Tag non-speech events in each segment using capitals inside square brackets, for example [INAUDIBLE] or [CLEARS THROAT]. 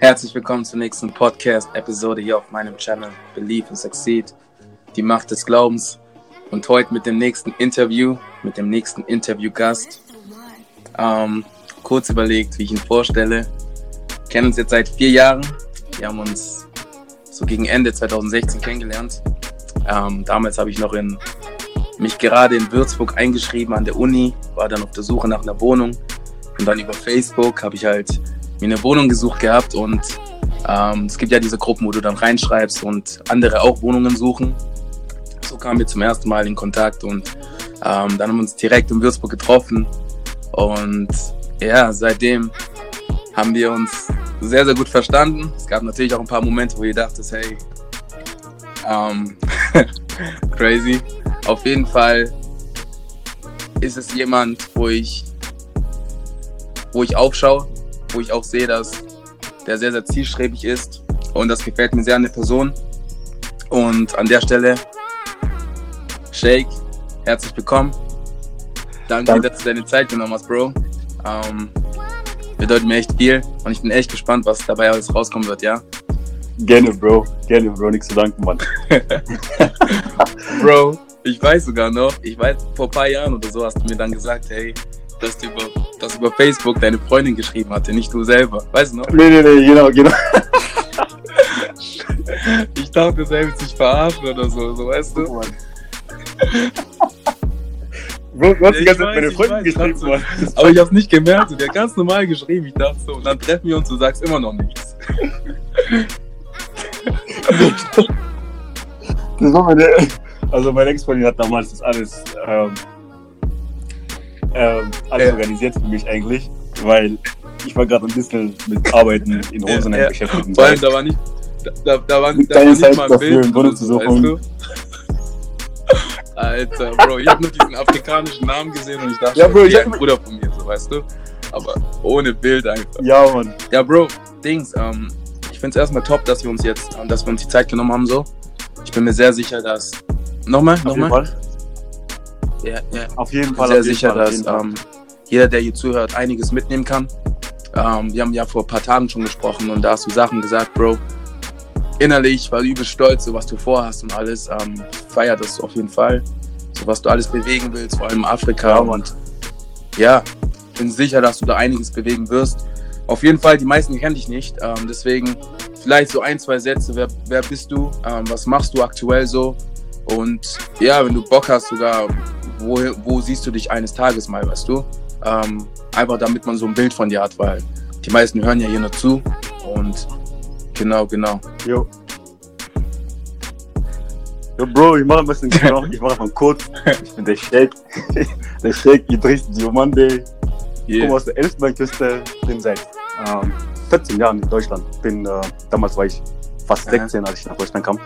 Herzlich willkommen zur nächsten Podcast-Episode hier auf meinem Channel Believe and Succeed, die Macht des Glaubens. Und heute mit dem nächsten Interview, mit dem nächsten Interviewgast. Ähm, kurz überlegt, wie ich ihn vorstelle. Wir kennen uns jetzt seit vier Jahren. Wir haben uns so gegen Ende 2016 kennengelernt. Ähm, damals habe ich noch in mich gerade in Würzburg eingeschrieben an der Uni, war dann auf der Suche nach einer Wohnung und dann über Facebook habe ich halt mir eine Wohnung gesucht gehabt und ähm, es gibt ja diese Gruppen, wo du dann reinschreibst und andere auch Wohnungen suchen. So kamen wir zum ersten Mal in Kontakt und ähm, dann haben wir uns direkt in Würzburg getroffen und ja, seitdem haben wir uns sehr, sehr gut verstanden. Es gab natürlich auch ein paar Momente, wo ihr dachtet, hey, ähm, [LAUGHS] crazy. Auf jeden Fall ist es jemand, wo ich, wo ich aufschaue, wo ich auch sehe, dass der sehr, sehr zielstrebig ist. Und das gefällt mir sehr an der Person. Und an der Stelle, Shake, herzlich willkommen. Danke, Danke. dass du deine Zeit genommen hast, Bro. Ähm, bedeutet mir echt viel und ich bin echt gespannt, was dabei alles rauskommen wird, ja? Gerne, Bro. Gerne, Bro. Nichts zu danken, Mann. [LAUGHS] Bro, ich weiß sogar noch, ich weiß, vor ein paar Jahren oder so hast du mir dann gesagt, hey, dass du über, dass über Facebook deine Freundin geschrieben hatte, nicht du selber. Weißt du noch? Nee, nee, nee, genau, genau. [LAUGHS] ich dachte selbst, sich verarschen oder so, so weißt du? Oh, Bro, du hast die ganze Zeit meine Freundin geschrieben, Mann. Aber ich hab's nicht gemerkt, der hat ganz normal geschrieben, ich dachte so, und dann treffen wir uns, du sagst immer noch nichts. das war meine, also meine Ex-Freundin hat damals das alles, ähm, ähm, alles organisiert für mich eigentlich, weil ich war gerade ein bisschen mit Arbeiten in Rosenheim ja, beschäftigt. Vor allem, da war nicht, da, da war, da war nicht mal ein Bild, dafür, zu suchen. Alter, Bro, ich habe nur diesen afrikanischen Namen gesehen und ich dachte, ja, Bro, ich ein Bruder von mir, so weißt du. Aber ohne Bild einfach. Ja, Mann. Ja, Bro, Dings, ähm, ich finde es erstmal top, dass wir uns jetzt, dass wir uns die Zeit genommen haben, so. Ich bin mir sehr sicher, dass. Nochmal, nochmal. Ja, ja. Auf jeden Fall. Sehr sicher, Fall, dass ähm, jeder, der hier zuhört, einiges mitnehmen kann. Ähm, wir haben ja vor ein paar Tagen schon gesprochen und da hast du Sachen gesagt, Bro. Innerlich war übel stolz, so was du vorhast und alles. Ähm, feiert das auf jeden Fall. So was du alles bewegen willst, vor allem Afrika. Ja, und ja, bin sicher, dass du da einiges bewegen wirst. Auf jeden Fall, die meisten kennen dich nicht. Ähm, deswegen vielleicht so ein, zwei Sätze. Wer, wer bist du? Ähm, was machst du aktuell so? Und ja, wenn du Bock hast, sogar, wo, wo siehst du dich eines Tages mal, weißt du? Ähm, einfach damit man so ein Bild von dir hat, weil die meisten hören ja hier nur zu. Und genau, genau. Jo. Jo, Bro, ich mache ein bisschen genau, ich mache [LAUGHS] mal kurz. Ich bin der Sheikh, der Sheikh Idris Diomande. Yeah. Ich komme aus der Elfenbeinküste, bin seit ähm, 14 Jahren in Deutschland. Bin, äh, damals war ich fast 16, als ich nach Deutschland kam.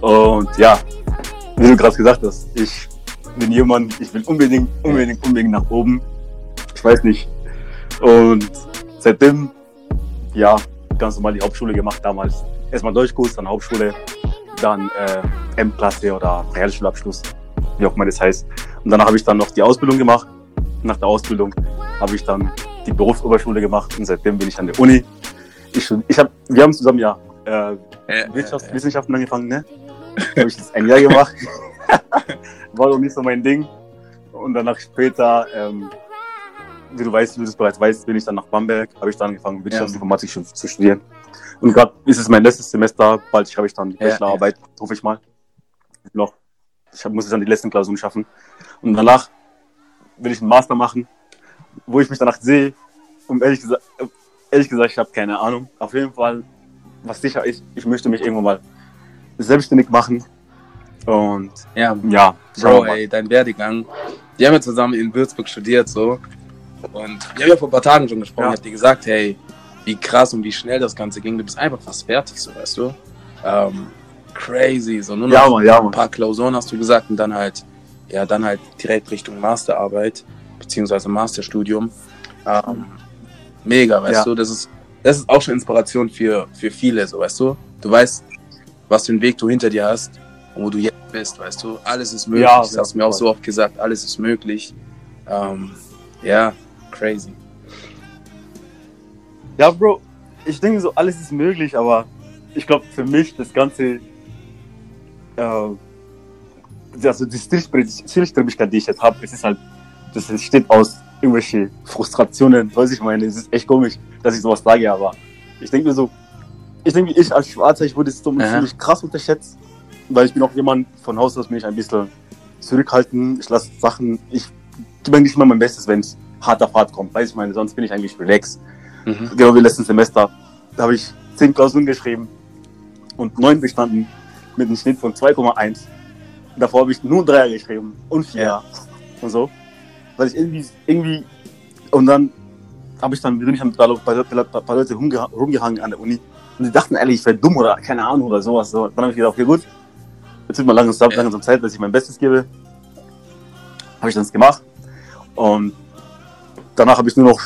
Und ja, wie du gerade gesagt hast, ich bin jemand, ich will unbedingt, unbedingt, unbedingt nach oben. Ich weiß nicht. Und seitdem, ja, ganz normal die Hauptschule gemacht damals. Erstmal Deutschkurs, dann Hauptschule, dann äh, M-Klasse oder Realschulabschluss, wie auch immer das heißt. Und danach habe ich dann noch die Ausbildung gemacht. Nach der Ausbildung habe ich dann die Berufsoberschule gemacht und seitdem bin ich an der Uni. Ich, ich hab, wir haben zusammen ja äh, Wirtschaftswissenschaften angefangen, ne? habe ich das ein Jahr gemacht. [LAUGHS] [LAUGHS] War doch nicht so mein Ding. Und danach später, ähm, wie du weißt, wie du es bereits weißt, bin ich dann nach Bamberg, habe ich dann angefangen, Wirtschaftsinformatik ja. zu studieren. Und gerade ist es mein letztes Semester, bald schreibe ich dann die Bachelorarbeit, ja. hoffe ich mal. Noch. Ich muss jetzt dann die letzten Klausuren schaffen. Und danach will ich einen Master machen wo ich mich danach sehe, um ehrlich gesagt, ehrlich gesagt, ich habe keine Ahnung. Auf jeden Fall, was sicher ist, ich möchte mich irgendwann mal selbstständig machen. Und ja, ja Bro, ey, dein Werdegang. Wir haben ja zusammen in Würzburg studiert, so. Und wir haben ja vor ein paar Tagen schon gesprochen. Ja. Ich hab dir gesagt, hey, wie krass und wie schnell das Ganze ging. Du bist einfach fast fertig, so, weißt du? Ähm, crazy, so nur noch ja, Mann, ja, ein paar Klausuren hast du gesagt und dann halt, ja, dann halt direkt Richtung Masterarbeit beziehungsweise Masterstudium. Ähm, mega, weißt ja. du, das ist, das ist auch schon Inspiration für, für viele, so weißt du. Du weißt, was für einen Weg du hinter dir hast und wo du jetzt bist, weißt du. Alles ist möglich, ja, das hast du mir auch so oft gesagt, alles ist möglich. Ähm, ja, crazy. Ja, Bro, ich denke so, alles ist möglich, aber ich glaube für mich das Ganze, äh, also die Zielstrebigkeit, die ich jetzt habe, es ist halt, das steht aus irgendwelche Frustrationen, weiß ich meine, es ist echt komisch, dass ich sowas sage, aber ich denke mir so, ich denke, ich als Schwarzer, ich wurde so ziemlich krass unterschätzt, weil ich bin auch jemand, von Haus aus bin ich ein bisschen zurückhaltend, ich lasse Sachen, ich gebe eigentlich immer mein Bestes, wenn es hart auf hart kommt, weiß ich meine, sonst bin ich eigentlich relaxed. Mhm. Genau wie letzten Semester, da habe ich zehn Klausuren geschrieben und neun bestanden mit einem Schnitt von 2,1. Davor habe ich nur Dreier geschrieben und vier ja. und so, weil ich irgendwie, irgendwie und dann habe ich dann bin ich dann ein paar, Leute rumgehangen an der Uni und die dachten ehrlich, ich wäre dumm oder keine Ahnung oder sowas. So. Dann habe ich gedacht, okay gut, jetzt wird mal langsam, langsam Zeit, dass ich mein Bestes gebe. Habe ich das gemacht und danach habe ich nur noch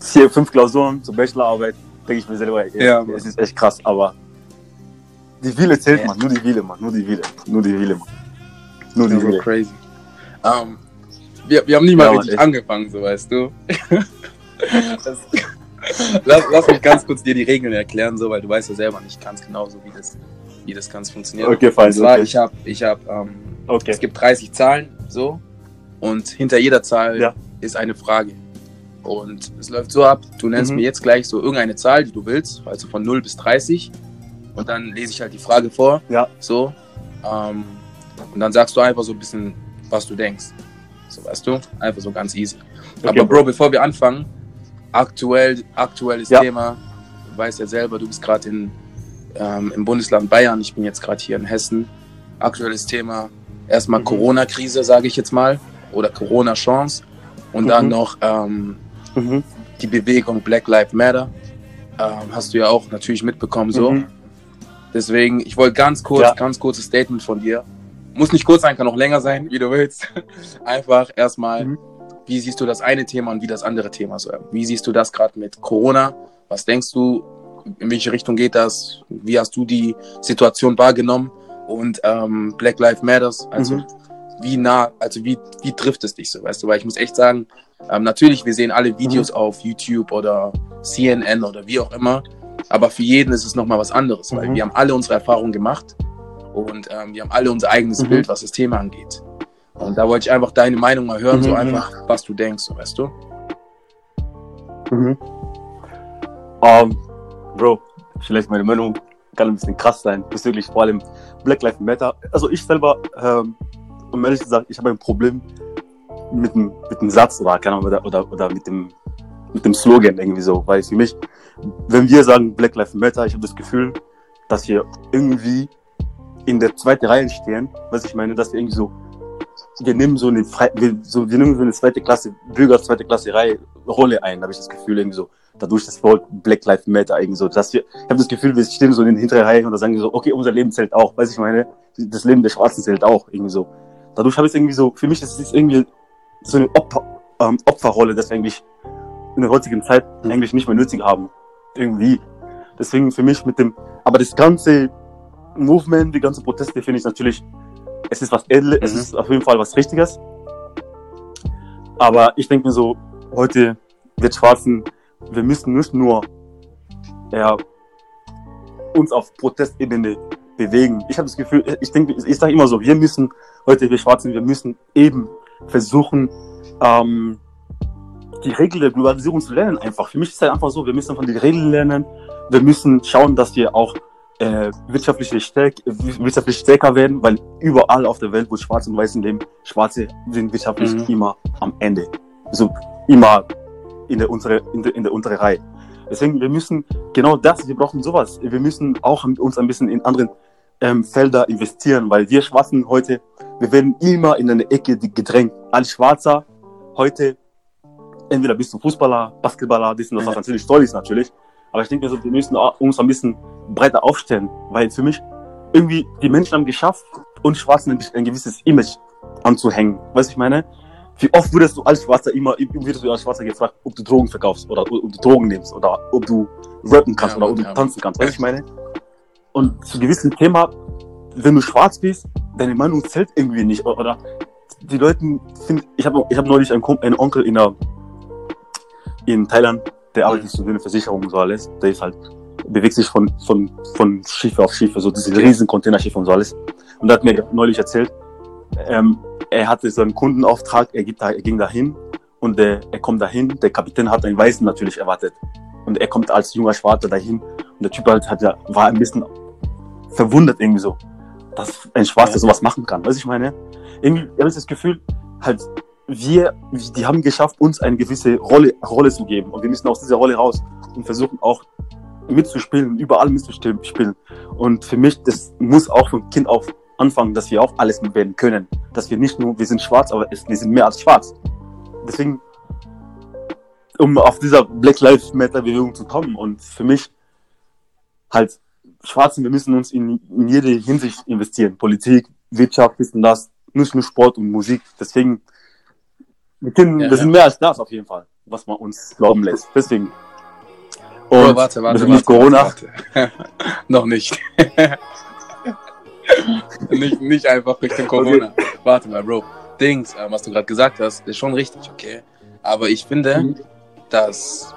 vier, fünf Klausuren zur Bachelorarbeit. Denke ich mir selber, ey, ja, es ist echt krass, aber die Wille zählt, ja. man. Nur die Wille, man. Nur die Wille. Nur die Wille, man. Nur die Wille. crazy. Um, ähm, wir, wir haben nie mal ja, richtig echt. angefangen, so weißt du. das, [LAUGHS] lass, lass mich ganz kurz dir die Regeln erklären, so, weil du weißt ja selber nicht ganz genau, so wie das, wie das Ganze funktioniert. Okay, fein. Okay. Ich habe, ich habe, ähm, okay. es gibt 30 Zahlen, so, und hinter jeder Zahl ja. ist eine Frage. Und es läuft so ab, du nennst mhm. mir jetzt gleich so irgendeine Zahl, die du willst, also von 0 bis 30. Und dann lese ich halt die Frage vor. Ja. So. Ähm, und dann sagst du einfach so ein bisschen, was du denkst. So, weißt du? Einfach so ganz easy. Okay, Aber Bro, bevor wir anfangen, aktuell, aktuelles ja. Thema, du weißt ja selber, du bist gerade ähm, im Bundesland Bayern, ich bin jetzt gerade hier in Hessen. Aktuelles Thema, erstmal mhm. Corona-Krise, sage ich jetzt mal, oder Corona-Chance. Und mhm. dann noch ähm, mhm. die Bewegung Black Lives Matter. Ähm, hast du ja auch natürlich mitbekommen so. Mhm. Deswegen, ich wollte ganz kurz, ja. ganz kurzes Statement von dir. Muss nicht kurz sein, kann auch länger sein, wie du willst. [LAUGHS] Einfach erstmal, mhm. wie siehst du das eine Thema und wie das andere Thema so? Wie siehst du das gerade mit Corona? Was denkst du? In welche Richtung geht das? Wie hast du die Situation wahrgenommen? Und ähm, Black Lives Matters, also mhm. wie nah, also wie, wie trifft es dich so, weißt du? Weil ich muss echt sagen, ähm, natürlich, wir sehen alle Videos mhm. auf YouTube oder CNN oder wie auch immer, aber für jeden ist es nochmal was anderes, weil mhm. wir haben alle unsere Erfahrungen gemacht und ähm, wir haben alle unser eigenes mhm. Bild, was das Thema angeht. Und da wollte ich einfach deine Meinung mal hören, so mhm. einfach, was du denkst, so, weißt du? Mhm. Um, ähm, Bro, vielleicht meine Meinung kann ein bisschen krass sein, bezüglich vor allem Black Lives Matter. Also ich selber, ähm, um ehrlich gesagt, ich habe ein Problem mit dem, mit dem Satz oder, keine Ahnung, oder, oder, oder mit dem, mit dem Slogan irgendwie so, weil für mich, wenn wir sagen Black Lives Matter, ich habe das Gefühl, dass wir irgendwie in der zweiten Reihe stehen, was ich meine, dass wir irgendwie so, wir nehmen so eine, wir, so, wir nehmen so eine zweite Klasse, Bürger, zweite Klasse Reihe, Rolle ein, habe ich das Gefühl irgendwie so, dadurch das Wort Black Lives Matter irgendwie so, dass wir, ich habe das Gefühl, wir stehen so in der hinteren Reihe und da sagen wir so, okay, unser Leben zählt auch, weiß ich meine, das Leben der Schwarzen zählt auch irgendwie so. Dadurch habe ich irgendwie so, für mich ist es irgendwie so eine Opfer, ähm, Opferrolle, dass wir eigentlich in der heutigen Zeit eigentlich nicht mehr nötig haben. Irgendwie. Deswegen für mich mit dem, aber das ganze Movement, die ganzen Proteste finde ich natürlich, es ist was Edles, mhm. es ist auf jeden Fall was Richtiges. Aber ich denke mir so, heute wird Schwarzen, wir müssen nicht nur ja, uns auf Protestebene bewegen. Ich habe das Gefühl, ich denke, ich sage immer so, wir müssen heute, wir Schwarzen, wir müssen eben versuchen, ähm, die Regeln der Globalisierung zu lernen einfach. Für mich ist es halt einfach so, wir müssen von den Regeln lernen, wir müssen schauen, dass wir auch äh, wirtschaftlich, stärk, wirtschaftlich stärker werden, weil überall auf der Welt, wo Schwarze und Weißen leben, Schwarze sind wirtschaftlich mhm. immer am Ende. So immer in der untere, in der, in der untere Reihe. Deswegen, wir müssen genau das, wir brauchen sowas. Wir müssen auch uns ein bisschen in anderen ähm, Felder investieren, weil wir Schwarzen heute, wir werden immer in eine Ecke gedrängt. Als Schwarzer heute, entweder bist du Fußballer, Basketballer, das und das, was natürlich toll ist natürlich. Aber ich denke, also, wir müssen uns ein bisschen breiter aufstellen, weil für mich irgendwie die Menschen haben geschafft, uns Schwarzen ein, ein gewisses Image anzuhängen. Weißt du, ich meine? Wie oft wurdest du als Schwarzer immer, wirst du als Schwarzer gefragt, ob du Drogen verkaufst oder ob du Drogen nimmst oder ob du rappen kannst ja, oder ob du ja. tanzen kannst. Weißt du, ich meine? Und zu gewissem Thema, wenn du schwarz bist, deine Meinung zählt irgendwie nicht. Oder die Leute finden, ich habe ich hab neulich einen, einen Onkel in, der, in Thailand der arbeitet mhm. so wie eine Versicherung und so alles. Der ist halt, bewegt sich von, von, von Schiffe auf Schiffe, so diese riesen Containerschiffe und so alles. Und er hat mir neulich erzählt, ähm, er hatte so einen Kundenauftrag, er, da, er ging dahin und der, er kommt dahin, der Kapitän hat einen Weißen natürlich erwartet. Und er kommt als junger Schwarzer dahin und der Typ halt hat, war ein bisschen verwundert irgendwie so, dass ein Schwarzer sowas machen kann. Weißt ich meine? Irgendwie habe ich das Gefühl, halt, wir, die haben geschafft, uns eine gewisse Rolle, Rolle zu geben. Und wir müssen aus dieser Rolle raus und versuchen auch mitzuspielen, überall mitzuspielen. Und für mich, das muss auch vom Kind auf anfangen, dass wir auch alles werden können. Dass wir nicht nur, wir sind schwarz, aber wir sind mehr als schwarz. Deswegen, um auf dieser Black Lives Matter Bewegung zu kommen und für mich halt Schwarzen, wir müssen uns in, in jede Hinsicht investieren. Politik, Wirtschaft, wissen das, nicht nur Sport und Musik. Deswegen wir, können, ja, wir sind mehr als das auf jeden Fall, was man uns glauben lässt. Deswegen. Und oh, warte, warte, warte, Corona. Warte. [LAUGHS] Noch nicht. [LAUGHS] [LAUGHS] nicht. Nicht einfach Richtung Corona. Okay. Warte mal, Bro. Dings, äh, was du gerade gesagt hast, ist schon richtig, okay. Aber ich finde, mhm. dass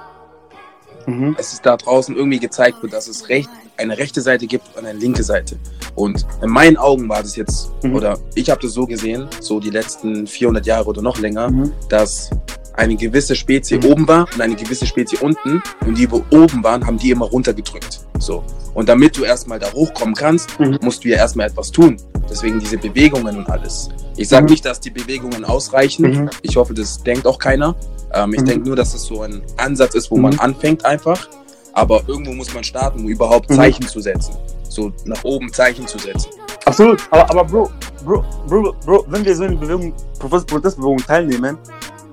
mhm. es ist da draußen irgendwie gezeigt wird, dass es recht, eine rechte Seite gibt und eine linke Seite. Und in meinen Augen war das jetzt, mhm. oder ich habe das so gesehen, so die letzten 400 Jahre oder noch länger, mhm. dass eine gewisse Spezie mhm. oben war und eine gewisse Spezie unten und die, wo oben waren, haben die immer runtergedrückt. So. Und damit du erstmal da hochkommen kannst, mhm. musst du ja erstmal etwas tun. Deswegen diese Bewegungen und alles. Ich sage mhm. nicht, dass die Bewegungen ausreichen. Mhm. Ich hoffe, das denkt auch keiner. Ähm, ich mhm. denke nur, dass es das so ein Ansatz ist, wo man anfängt einfach. Aber irgendwo muss man starten, um überhaupt Zeichen zu setzen so nach oben Zeichen zu setzen. Absolut, aber, aber Bro, Bro, Bro, Bro, wenn wir so in Bewegung, Protestbewegungen teilnehmen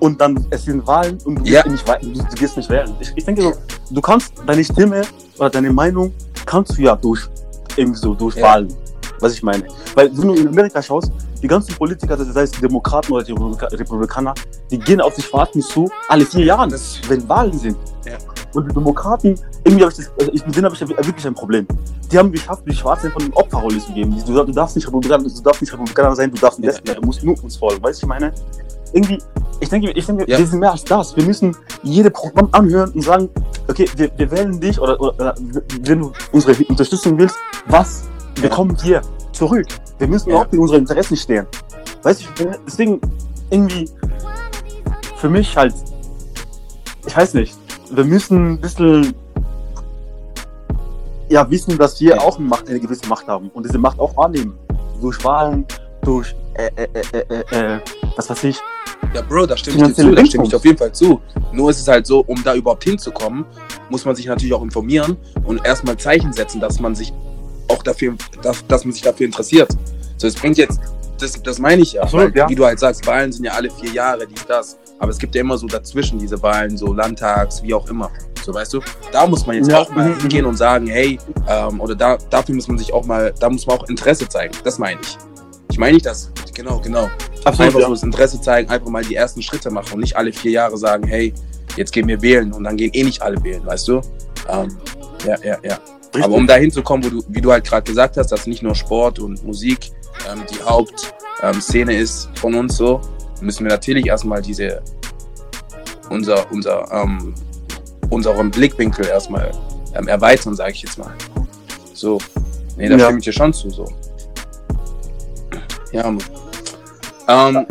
und dann es sind Wahlen und du, ja. nicht, du, du gehst nicht wählen. Ich, ich denke so, du kannst deine Stimme oder deine Meinung kannst du ja durch irgendwie so durch ja. Wahlen, was ich meine. Weil wenn du in Amerika schaust, die ganzen Politiker, sei es Demokraten oder die Republikaner, die gehen auf die Schwarzen zu, alle vier Jahre, wenn Wahlen sind. Ja. Und die Demokraten, irgendwie habe ich das, also ich, mit denen habe ich wirklich ein Problem. Die haben geschafft, die Schwarzen von den Opferrolle zu geben. Du, du, darfst nicht Republikaner, du darfst nicht Republikaner sein, du darfst Lesben, ja, ja. du musst nur uns folgen. Weißt du, ich meine? Irgendwie, ich denke, ich denke, ja. wir sind mehr als das. Wir müssen jede Programm anhören und sagen, okay, wir, wir wählen dich oder, oder, wenn du unsere Unterstützung willst, was bekommen wir zurück? Wir müssen auch für unsere Interessen stehen. Weißt du, deswegen irgendwie für mich halt, ich weiß nicht, wir müssen ein bisschen ja, wissen, dass wir auch eine, Macht, eine gewisse Macht haben und diese Macht auch wahrnehmen. Durch Wahlen, durch, äh, äh, äh, äh, äh was weiß ich. Ja, Bro, da stimme ich dir zu, da stimme ich auf jeden Fall zu. Nur ist es halt so, um da überhaupt hinzukommen, muss man sich natürlich auch informieren und erstmal Zeichen setzen, dass man sich auch dafür, dass, dass man sich dafür interessiert. So, es bringt jetzt, das, das meine ich ja, so, weil, ja, wie du halt sagst, Wahlen sind ja alle vier Jahre, dies, das. Aber es gibt ja immer so dazwischen diese Wahlen, so Landtags, wie auch immer. So, weißt du? Da muss man jetzt ja. auch mal hingehen und sagen, hey, ähm, oder da, dafür muss man sich auch mal, da muss man auch Interesse zeigen. Das meine ich. Ich meine nicht das, genau, genau. Absolut, einfach ja. so das Interesse zeigen, einfach mal die ersten Schritte machen und nicht alle vier Jahre sagen, hey, jetzt gehen wir wählen und dann gehen eh nicht alle wählen, weißt du? Ähm, ja, ja, ja. Richtig. Aber um da hinzukommen, wo du, wie du halt gerade gesagt hast, dass nicht nur Sport und Musik ähm, die Hauptszene ähm, ist von uns so, müssen wir natürlich erstmal diese unser, unser, ähm, unseren Blickwinkel erstmal ähm, erweitern, sage ich jetzt mal. So. Nee, da ja. stimme ich dir schon zu, so. Ja, Mann. Ähm,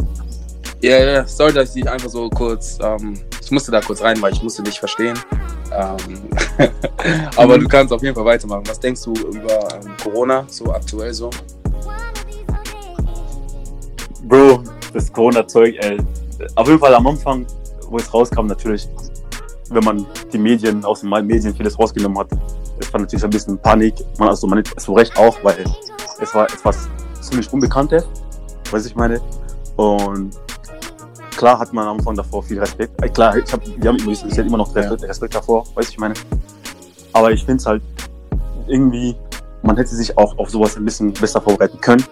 ja, ja, sorry, dass ich dich einfach so kurz, ähm, ich musste da kurz rein, weil ich musste dich verstehen. Ähm, [LAUGHS] aber mhm. du kannst auf jeden Fall weitermachen. Was denkst du über ähm, Corona, so aktuell so? Bro, das Corona-Zeug, ey. Auf jeden Fall am Anfang, wo es rauskam, natürlich, wenn man die Medien, aus den Medien vieles rausgenommen hat, es war natürlich ein bisschen Panik. Man, also man ist so recht auch, weil es war etwas ziemlich Unbekanntes, weiß ich meine. Und klar hat man am Anfang davor viel Respekt. Äh, klar, ich hab, wir haben bis jetzt immer noch Respekt, Respekt davor, weiß ich meine. Aber ich finde es halt irgendwie, man hätte sich auch auf sowas ein bisschen besser vorbereiten können.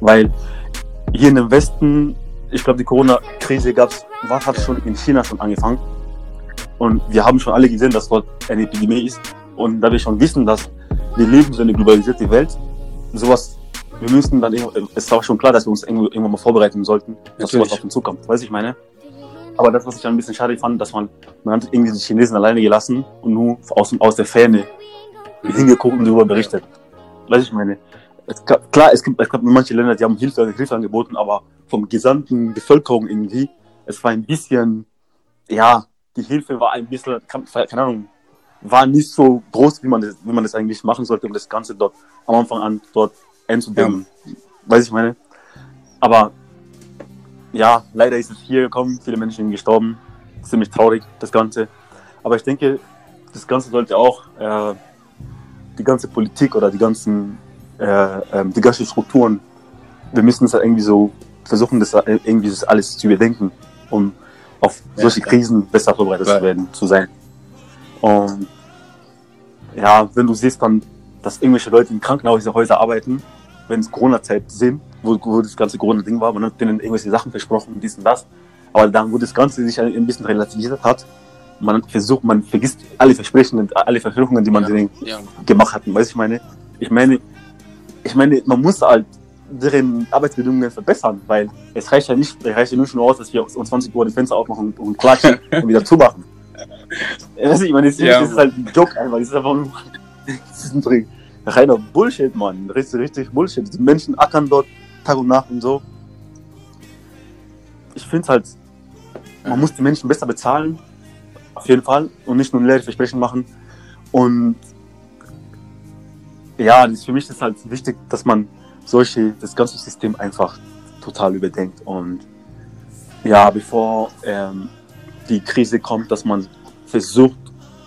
Weil hier in dem Westen, ich glaube, die Corona-Krise gab es, was hat schon in China schon angefangen. Und wir haben schon alle gesehen, dass dort eine Epidemie ist. Und da wir schon wissen, dass wir leben so eine globalisierte Welt, sowas, wir müssen dann, es ist auch schon klar, dass wir uns irgendwann mal vorbereiten sollten, dass Natürlich. sowas auf uns zukommt. Weiß ich meine? Aber das, was ich dann ein bisschen schade fand, dass man, man hat irgendwie die Chinesen alleine gelassen und nur aus, aus der Ferne hingeguckt und darüber berichtet. Weiß ich meine. Es, klar, es gibt, es gibt manche Länder, die haben Hilfe, Hilfe angeboten, aber vom gesamten Bevölkerung irgendwie, es war ein bisschen, ja, die Hilfe war ein bisschen, keine Ahnung, war nicht so groß, wie man das, wie man das eigentlich machen sollte, um das Ganze dort am Anfang an dort einzudämmen. Ja. Weiß ich meine. Aber ja, leider ist es hier gekommen, viele Menschen sind gestorben. Ziemlich traurig, das Ganze. Aber ich denke, das Ganze sollte auch äh, die ganze Politik oder die ganzen, äh, äh, die ganzen Strukturen, wir müssen es halt irgendwie so versuchen, das irgendwie das alles zu überdenken, um auf ja, solche Krisen besser vorbereitet zu werden, zu sein. Und ja, wenn du siehst dann, dass irgendwelche Leute in Krankenhäusern arbeiten, wenn es Corona-Zeit sind, wo, wo das ganze Corona-Ding war, man hat denen irgendwelche Sachen versprochen, dies und das. Aber dann, wo das Ganze sich ein bisschen relativiert hat, man versucht, man vergisst alle Versprechen und alle Versprechungen, die man ja, denen ja. gemacht hat. Weißt du, ich meine, ich meine, ich meine, man muss halt deren Arbeitsbedingungen verbessern, weil es reicht ja nicht, es reicht ja nur schon aus, dass wir um 20 Uhr die Fenster aufmachen und klatschen [LAUGHS] und wieder zumachen. Weißt du, ich meine, das, ja. das ist halt ein Joke einfach, das ist einfach nur, [LAUGHS] das ist ein reiner Bullshit, Mann. Richtig, richtig Bullshit. Die Menschen ackern dort Tag und Nacht und so. Ich finde es halt, man muss die Menschen besser bezahlen, auf jeden Fall, und nicht nur leere Versprechen machen. Und ja, für mich ist halt wichtig, dass man solche, das ganze System einfach total überdenkt. Und ja, bevor ähm, die Krise kommt, dass man versucht,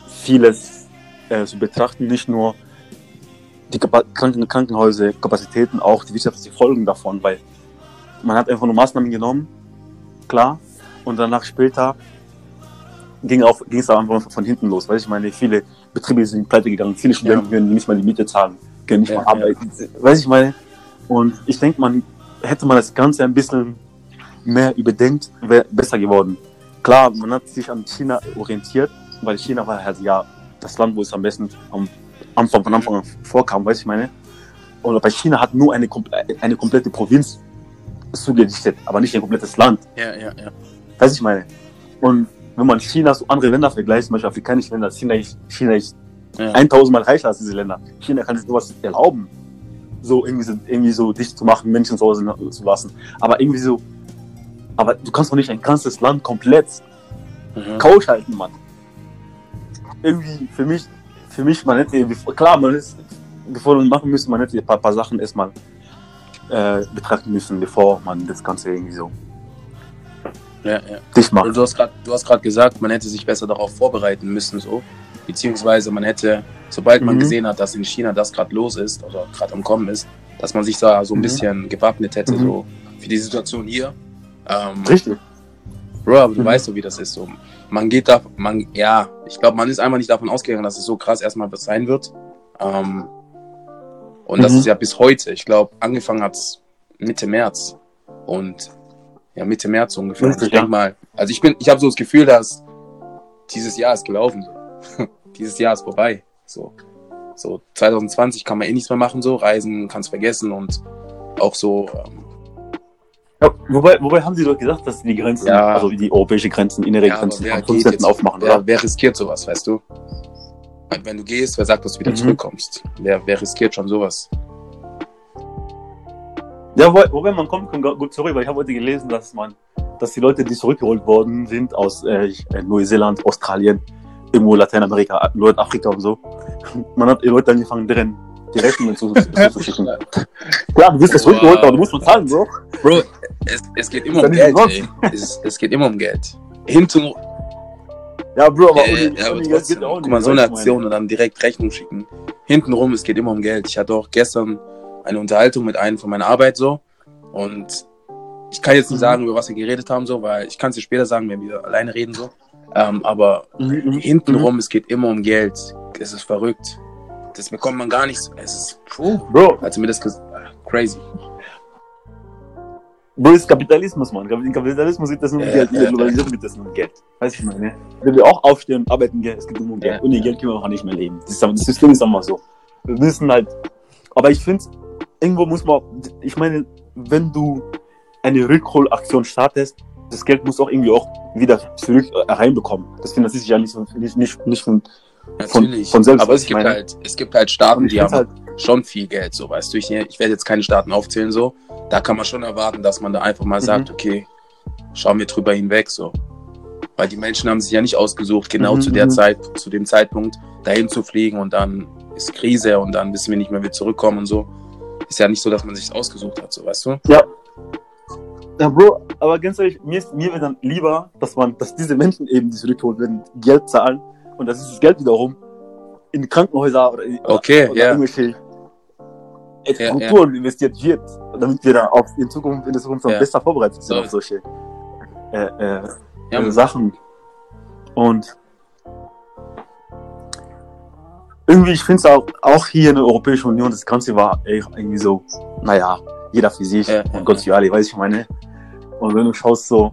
vieles äh, zu betrachten, nicht nur die Kranken Krankenhäuser, Kapazitäten, auch die wirtschaftlichen Folgen davon, weil man hat einfach nur Maßnahmen genommen, klar, und danach später ging auch ging es einfach von hinten los, weil ich meine, viele Betriebe sind pleite gegangen, viele Studenten ja. können nicht mal die Miete zahlen, können nicht ja, mal arbeiten, ja. weiß ich meine. Und ich denke, man hätte man das Ganze ein bisschen mehr überdenkt, wäre besser geworden. Klar, man hat sich an China orientiert, weil China war halt ja das Land, wo es am besten am Anfang, von Anfang an vorkam, weiß ich meine. Und bei China hat nur eine, eine komplette Provinz zugedichtet, aber nicht ein komplettes Land. Ja, ja, ja. Weiß ich meine. Und wenn man China zu anderen Ländern vergleicht, zum Beispiel afrikanische Länder, China ist, China ist ja. 1000 Mal reicher als diese Länder. China kann sich sowas erlauben, so irgendwie so, irgendwie so dicht zu machen, Menschen zu Hause zu lassen. Aber irgendwie so, aber du kannst doch nicht ein ganzes Land komplett mhm. kausch halten, Mann. Irgendwie, für mich, für mich, man hätte, klar, man ist, bevor man machen müsste, man hätte ein paar, paar Sachen erstmal äh, betrachten müssen, bevor man das Ganze irgendwie so ja, ja. dicht macht. Du hast gerade gesagt, man hätte sich besser darauf vorbereiten müssen, so. Beziehungsweise man hätte, sobald man mhm. gesehen hat, dass in China das gerade los ist oder gerade am Kommen ist, dass man sich da so ein mhm. bisschen gewappnet hätte, mhm. so für die Situation hier. Ähm, Richtig. Bro, aber du mhm. weißt so, wie das ist. So. Man geht da, man, ja, ich glaube, man ist einfach nicht davon ausgegangen, dass es so krass erstmal sein wird. Ähm, und mhm. das ist ja bis heute. Ich glaube, angefangen hat es Mitte März. Und ja, Mitte März ungefähr. Richtig, ich denke mal, also ich bin, ich habe so das Gefühl, dass dieses Jahr ist gelaufen. [LAUGHS] Dieses Jahr ist vorbei. So. So 2020 kann man eh nichts mehr machen, so. Reisen kannst vergessen und auch so, ähm, ja, wobei, wobei haben sie doch gesagt, dass die Grenzen, ja, also die europäische Grenzen, innere ja, Grenzen von Produzenten aufmachen, wer, oder? Wer riskiert sowas, weißt du? Wenn du gehst, wer sagt, dass du wieder mhm. zurückkommst? Wer, wer riskiert schon sowas? Ja, wobei, wobei man kommt, kommt gut zurück, weil ich habe heute gelesen, dass man, dass die Leute, die zurückgeholt worden sind aus äh, äh Neuseeland, Australien, irgendwo Lateinamerika, Nordafrika und so, [LAUGHS] man hat die Leute angefangen, deren die Rechnungen zu, zu, zu schicken. [LAUGHS] Klar, du wirst das zurückgeholt, aber du musst bezahlen, Bro. Bro, es, es geht immer um Geld, ey. Es, es geht immer um Geld. Hinten. Ja, Bro, aber ohne, ja, aber trotzdem, geht auch nicht. Guck mal, so eine Aktion und dann direkt Rechnung schicken. Hintenrum, es geht immer um Geld. Ich hatte auch gestern eine Unterhaltung mit einem von meiner Arbeit so und ich kann jetzt nicht mhm. sagen, über was wir geredet haben, so, weil ich kann es dir später sagen, wenn wir alleine reden, so. Ähm, aber mhm. mhm. hintenrum, mhm. es geht immer um Geld. Es ist verrückt. Das bekommt man gar nicht. Es ist, puh, Bro. Also mir das crazy. Bro, ist Kapitalismus, Mann. In Kapitalismus geht das nur um ja, Geld. In der Globalisierung geht das nur um Geld. Weißt du, ich meine? Wenn wir auch aufstehen und arbeiten, es geht nur um Geld. Ohne Geld können wir auch nicht mehr leben. Das, ist, das System ist einfach so. Wir müssen halt. Aber ich finde, irgendwo muss man. Ich meine, wenn du eine Rückholaktion startest, das Geld muss auch irgendwie auch wieder zurück äh, reinbekommen. Das finanziert sich ja nicht, nicht, nicht, nicht von, Natürlich. von, von selbst. Aber es gibt, halt, es gibt halt Staaten, die haben halt, schon viel Geld, so weißt du. Ich, ich werde jetzt keine Staaten aufzählen, so. Da kann man schon erwarten, dass man da einfach mal sagt, Mhm. okay, schauen wir drüber hinweg, so. Weil die Menschen haben sich ja nicht ausgesucht, genau Mhm, zu der mhm. Zeit, zu dem Zeitpunkt dahin zu fliegen und dann ist Krise und dann wissen wir nicht mehr, wie wir zurückkommen und so. Ist ja nicht so, dass man sich ausgesucht hat, so weißt du? Ja. Ja, Bro, aber ganz ehrlich, mir, ist, mir wäre dann lieber, dass man, dass diese Menschen eben, die zurückgeholt werden, Geld zahlen und dass dieses Geld wiederum in Krankenhäuser oder, in- Okay, oder ja. irgendwelche Strukturen investiert wird, damit wir da auf, in Zukunft, in der Zukunft noch Ja. besser vorbereitet sind So. auf solche äh, äh, Ja, äh. Sachen. Und irgendwie, ich finde es auch, auch hier in der Europäischen Union, das Ganze war irgendwie so, naja, jeder für sich Ja, und ja, Gott für alle, weiß ich meine. Und wenn du schaust so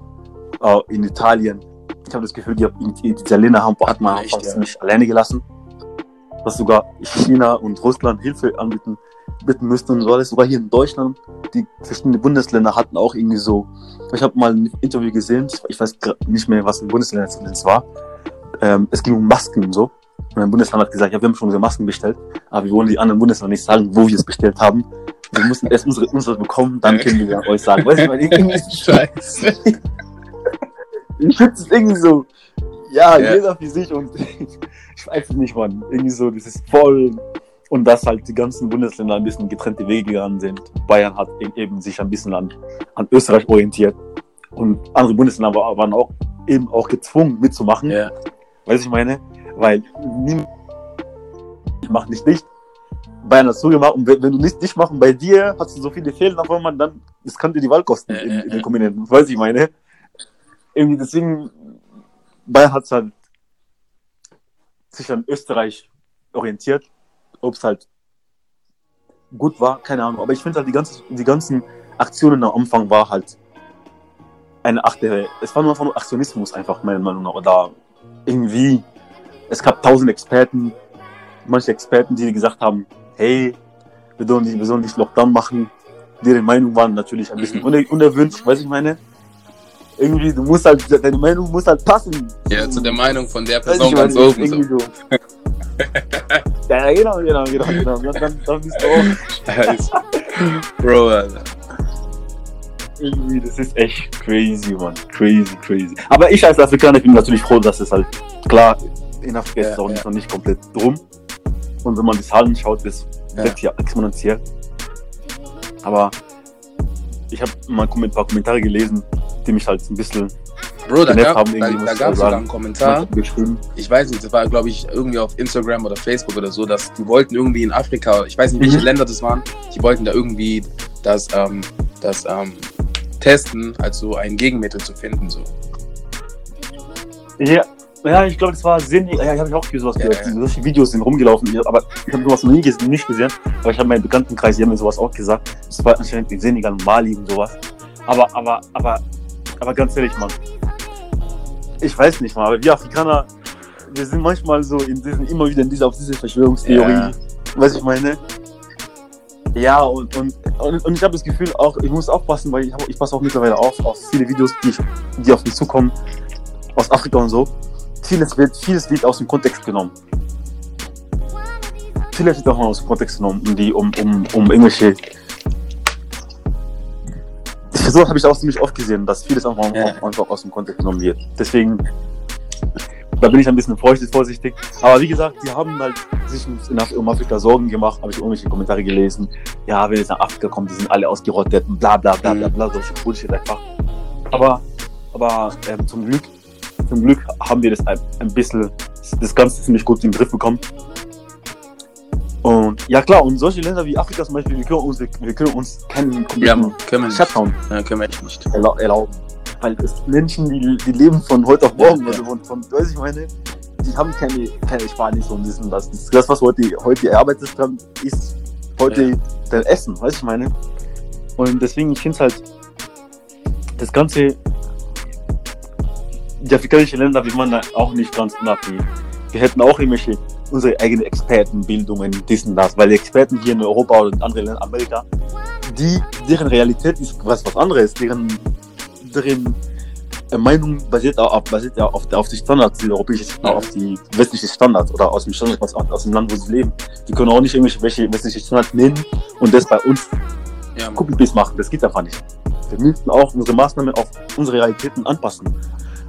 äh, in Italien, ich habe das Gefühl, die, die Italiener haben hat man Echt, ja. ziemlich alleine gelassen. Dass sogar China und Russland Hilfe anbieten bitten müssten und so alles. Sogar hier in Deutschland, die verschiedenen Bundesländer hatten auch irgendwie so. Ich habe mal ein Interview gesehen, ich weiß nicht mehr, was ein Bundesland es war. Ähm, es ging um Masken und so. Und ein Bundesland hat gesagt, ja, wir haben schon unsere Masken bestellt, aber wir wollen die anderen Bundesländer nicht sagen, wo wir es bestellt haben. Wir müssen erst unsere, unsere bekommen, dann können wir euch sagen. Weißt du, weil irgendwie [LAUGHS] Scheiße. Ich finde es irgendwie so, ja, Ja. jeder für sich und [LAUGHS] ich weiß es nicht, Mann. Irgendwie so, das ist voll. Und dass halt die ganzen Bundesländer ein bisschen getrennte Wege gegangen sind. Bayern hat e- eben sich ein bisschen an, an Österreich orientiert. Und andere Bundesländer wa- waren auch eben auch gezwungen mitzumachen. Ja, Weißt du, ich meine? Weil niemand macht nicht dicht. Bayern hat zugemacht und wenn du nicht dicht machen bei dir, hast du so viele Fehler auf einmal, dann, das kann dir die Wahl kosten in, in den Kommunen. Weißt du, ich meine? Irgendwie deswegen, Bayern hat halt sich an Österreich orientiert. Ob es halt gut war, keine Ahnung. Aber ich finde halt, die, ganze, die ganzen Aktionen am Anfang war halt eine achte, es war nur einfach nur Aktionismus einfach, meiner Meinung nach. Oder irgendwie, es gab tausend Experten, manche Experten, die gesagt haben, hey, wir sollen nicht, wir sollen nicht Lockdown machen. Deren Meinung waren natürlich ein bisschen Mhm. uner unerwünscht, weiß ich meine. Irgendwie, du musst halt, deine Meinung muss halt passen. ja zu der Meinung von der Person ganz oben. So. [LAUGHS] ja, genau, genau, genau, genau. Dann, dann, dann bist du auch. Bro, Alter. irgendwie, das ist echt crazy, man. Crazy, crazy. Aber ich als Afrikaner bin natürlich froh, dass es halt, klar, in Afrika ist es auch ja. nicht, noch nicht komplett rum. Und wenn man die Zahlen schaut, das Ja. ja exponentiell. Aber ich habe mal ein paar Kommentare gelesen, die mich halt ein bisschen Bro, da, gab, da, da es sagen. sogar einen Kommentar. geschrieben. ich weiß nicht, das war, glaube ich, irgendwie auf Instagram oder Facebook oder so, dass die wollten irgendwie in Afrika, ich weiß nicht, welche Mhm. Länder das waren, die wollten da irgendwie das, ähm, das ähm, testen, als so ein Gegenmittel zu finden. So. Ja, ja, ich glaube, das war Sinn. Ja, ich habe auch sowas Ja, gehört. ja. Solche Videos sind rumgelaufen, aber ich habe sowas noch nie ges- nicht gesehen. Aber ich habe meinen Bekanntenkreis, die haben mir sowas auch gesagt. Das war anscheinend in Senegal und Mali und sowas. Aber, aber, aber, aber ganz ehrlich, Mann. Ich weiß nicht mal, aber wir Afrikaner, wir sind manchmal so in diesen, immer wieder in dieser, auf diese Verschwörungstheorie. Ja. Was ich meine? Ja, und, und, und, und ich habe das Gefühl auch, ich muss aufpassen, weil ich, hab, ich passe auch mittlerweile auf, auf viele Videos, die, ich, die auf mich zukommen, aus Afrika und so. Vieles wird, vieles wird aus dem Kontext genommen. Vieles wird auch aus dem Kontext genommen, um die, um, um, um irgendwelche. So habe ich auch ziemlich oft gesehen, dass vieles einfach, Ja. einfach aus dem Kontext genommen wird. Deswegen, da bin ich ein bisschen vorsichtig, vorsichtig. Aber wie gesagt, die haben halt sich um Afrika Sorgen gemacht, habe ich irgendwelche Kommentare gelesen. Ja, wenn es nach Afrika kommt, die sind alle ausgerottet und bla bla bla bla bla, solche Bullshit einfach. Aber, aber ähm, zum Glück, zum Glück haben wir das ein, ein bisschen, das Ganze ziemlich gut in den Griff bekommen. Und ja klar, und solche Länder wie Afrika zum Beispiel, wir können uns, wir können uns keinen Ja, können wir. Shutdown Ja, können wir echt nicht. erlau erlauben. Weil es Menschen, die, die leben von heute auf morgen, Ja, also von, von, weiß ich meine, die haben keine, keine Ersparnisse und das. Das, das was heute, heute erarbeitet haben, ist heute Ja. dein Essen, weiß ich meine. Und deswegen, ich finde es halt, das Ganze, die afrikanischen Länder, wir waren auch nicht ganz unabhängig. Wir hätten auch irgendwelche, unsere eigene Expertenbildungen, dies und das, weil die Experten hier in Europa oder in anderen Ländern, Amerika, die, deren Realität ist was, was anderes, deren, deren Meinung basiert auch basiert ja auf, auf die Standards, die europäischen, ja. auf die westlichen Standards oder aus dem Standard, aus, aus dem Land, wo sie leben. Die können auch nicht irgendwelche westliche Standards nehmen und das bei uns ja, Copy-Paste machen. Das geht einfach nicht. Wir müssen auch unsere Maßnahmen auf unsere Realitäten anpassen.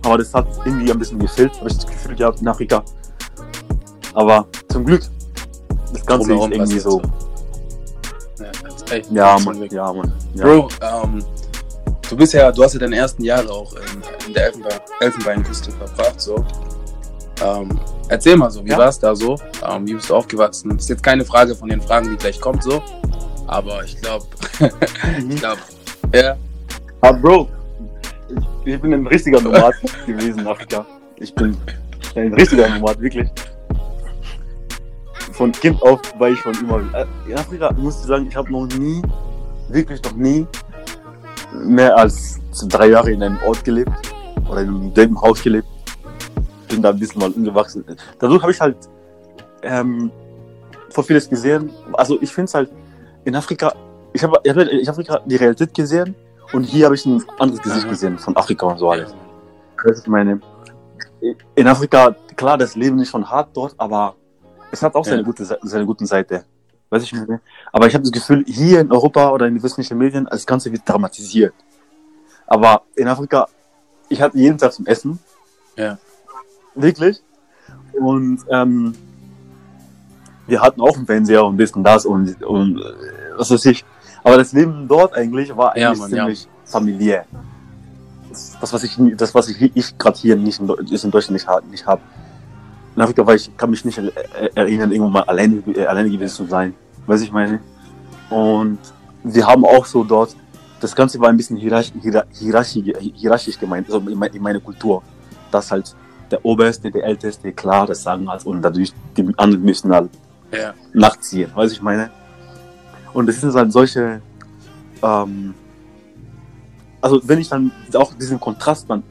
Aber das hat irgendwie ein bisschen gefehlt, habe ich das Gefühl gehabt in Afrika. Aber zum Glück, das Ganze ist irgendwie so. Ja, ja, Mann, ja, Mann. Ja. Bro, ähm, du bist ja, du hast ja deine ersten Jahre auch in, in der Elfenbein, Elfenbeinküste verbracht, so. Ähm, erzähl mal so, wie ja. war es da so? Ähm, wie bist du aufgewachsen? Das ist jetzt keine Frage von den Fragen, die gleich kommt, so. Aber ich glaube, [LAUGHS] ich glaube, ja. Aber Bro, ich, bin ein richtiger Nomad [LAUGHS] gewesen in Afrika. Ich bin ein richtiger Nomad, wirklich. Von Kind auf war ich schon immer. In Afrika muss ich sagen, ich habe noch nie, wirklich noch nie, mehr als drei Jahre in einem Ort gelebt oder in einem Haus gelebt. Bin da ein bisschen mal umgewachsen. Dadurch habe ich halt ähm, vor vieles gesehen. Also ich finde es halt in Afrika, ich habe ich hab in Afrika die Realität gesehen und hier habe ich ein anderes Gesicht Aha. gesehen von Afrika und so alles. Ist meine. In Afrika, klar, das Leben ist schon hart dort, aber es hat auch seine, ja. gute, seine guten Seite. Weiß ich nicht. Aber ich habe das Gefühl, hier in Europa oder in den westlichen Medien, das Ganze wird dramatisiert. Aber in Afrika, ich hatte jeden Tag zum Essen. Ja. Wirklich. Und ähm, wir hatten auch einen Fernseher und das und das und, und was weiß ich. Aber das Leben dort eigentlich war eigentlich ja, Mann, ziemlich ja. familiär. Das, was ich, das, was ich, ich gerade hier nicht in, ist in Deutschland nicht, nicht habe. In Afrika war ich, kann mich nicht erinnern, irgendwann mal alleine, äh, alleine gewesen zu sein. Weiß ich meine? Und wir haben auch so dort, das Ganze war ein bisschen hierarchisch, hierarchisch, hierarchisch gemeint, also in, meine, in meine Kultur. Dass halt der Oberste, der Älteste, klar, das sagen halt und dadurch die anderen müssen halt ja. nachziehen. Weiß ich meine? Und das sind halt solche, ähm, also wenn ich dann auch diesen Kontrast dann,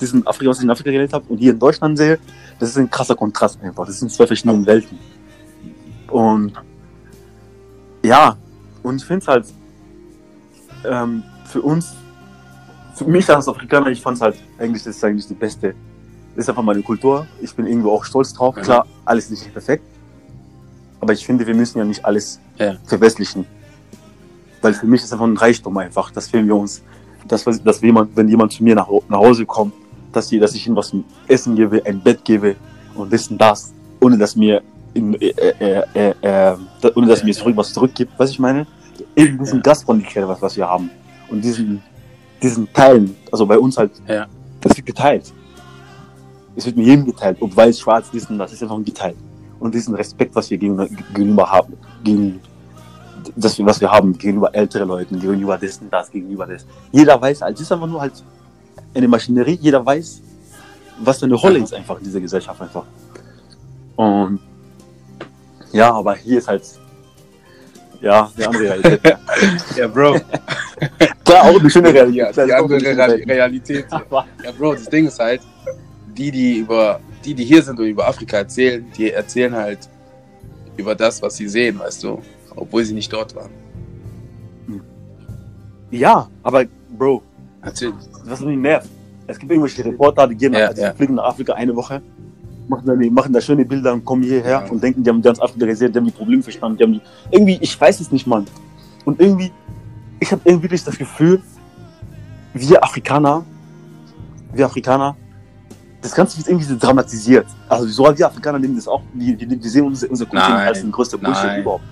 diesen Afrika, was ich in Afrika gelebt habe und hier in Deutschland sehe, das ist ein krasser Kontrast einfach. Das sind zwei verschiedene Welten. Und ja, und ich finde es halt ähm, für uns, für mich als Afrikaner, ich fand es halt eigentlich, das ist eigentlich die beste. Das ist einfach meine Kultur. Ich bin irgendwo auch stolz drauf. Klar, alles nicht perfekt. Aber ich finde, wir müssen ja nicht alles ja. verwestlichen. Weil für mich ist einfach ein Reichtum einfach, dass wir uns, dass, dass jemand, wenn jemand zu mir nach, nach Hause kommt, dass, die, dass ich ihm was zum Essen gebe, ein Bett gebe und das und das, ohne dass mir in, äh, äh, äh, äh ohne dass mir zurück was zurückgibt, was ich meine? Eben diesen ja. Gastfreundlichkeit, was, was wir haben. Und diesen, diesen Teilen, also bei uns halt, ja. das wird geteilt. Es wird mir jedem geteilt, ob weiß, schwarz, dies und das, ist einfach geteilt und diesen Respekt, was wir gegenüber haben, gegen das, was wir haben gegenüber älteren Leuten, gegenüber dessen, das, gegenüber das. Jeder weiß, halt, es ist einfach nur halt eine Maschinerie, jeder weiß, was für eine Rolle ist einfach in dieser Gesellschaft einfach. Und ja, aber hier ist halt ja, eine andere [LAUGHS] Realität. ja, ja Bro. Klar, auch eine schöne Realität. Ja, die andere Realität. Realität. [LAUGHS] Ja, Bro, das Ding ist halt, die, die über die, die hier sind und über Afrika erzählen, die erzählen halt über das, was sie sehen, weißt du, obwohl sie nicht dort waren. Ja, aber Bro, Erzähl. was mich nervt. Es gibt irgendwelche Reporter, die gehen ja, nach, ja. fliegen nach Afrika eine Woche, machen da, machen da schöne Bilder und kommen hierher ja. und denken, die haben ganz Afrika gesehen, die haben die Probleme verstanden, die haben die, irgendwie, ich weiß es nicht, Mann. Und irgendwie, ich habe irgendwie wirklich das Gefühl, wir Afrikaner, wir Afrikaner das Ganze wird irgendwie so dramatisiert. Also so wir Afrikaner nehmen das auch, wir, wir, wir sehen unsere, unsere Kultur als den größten Bullshit Nein. überhaupt.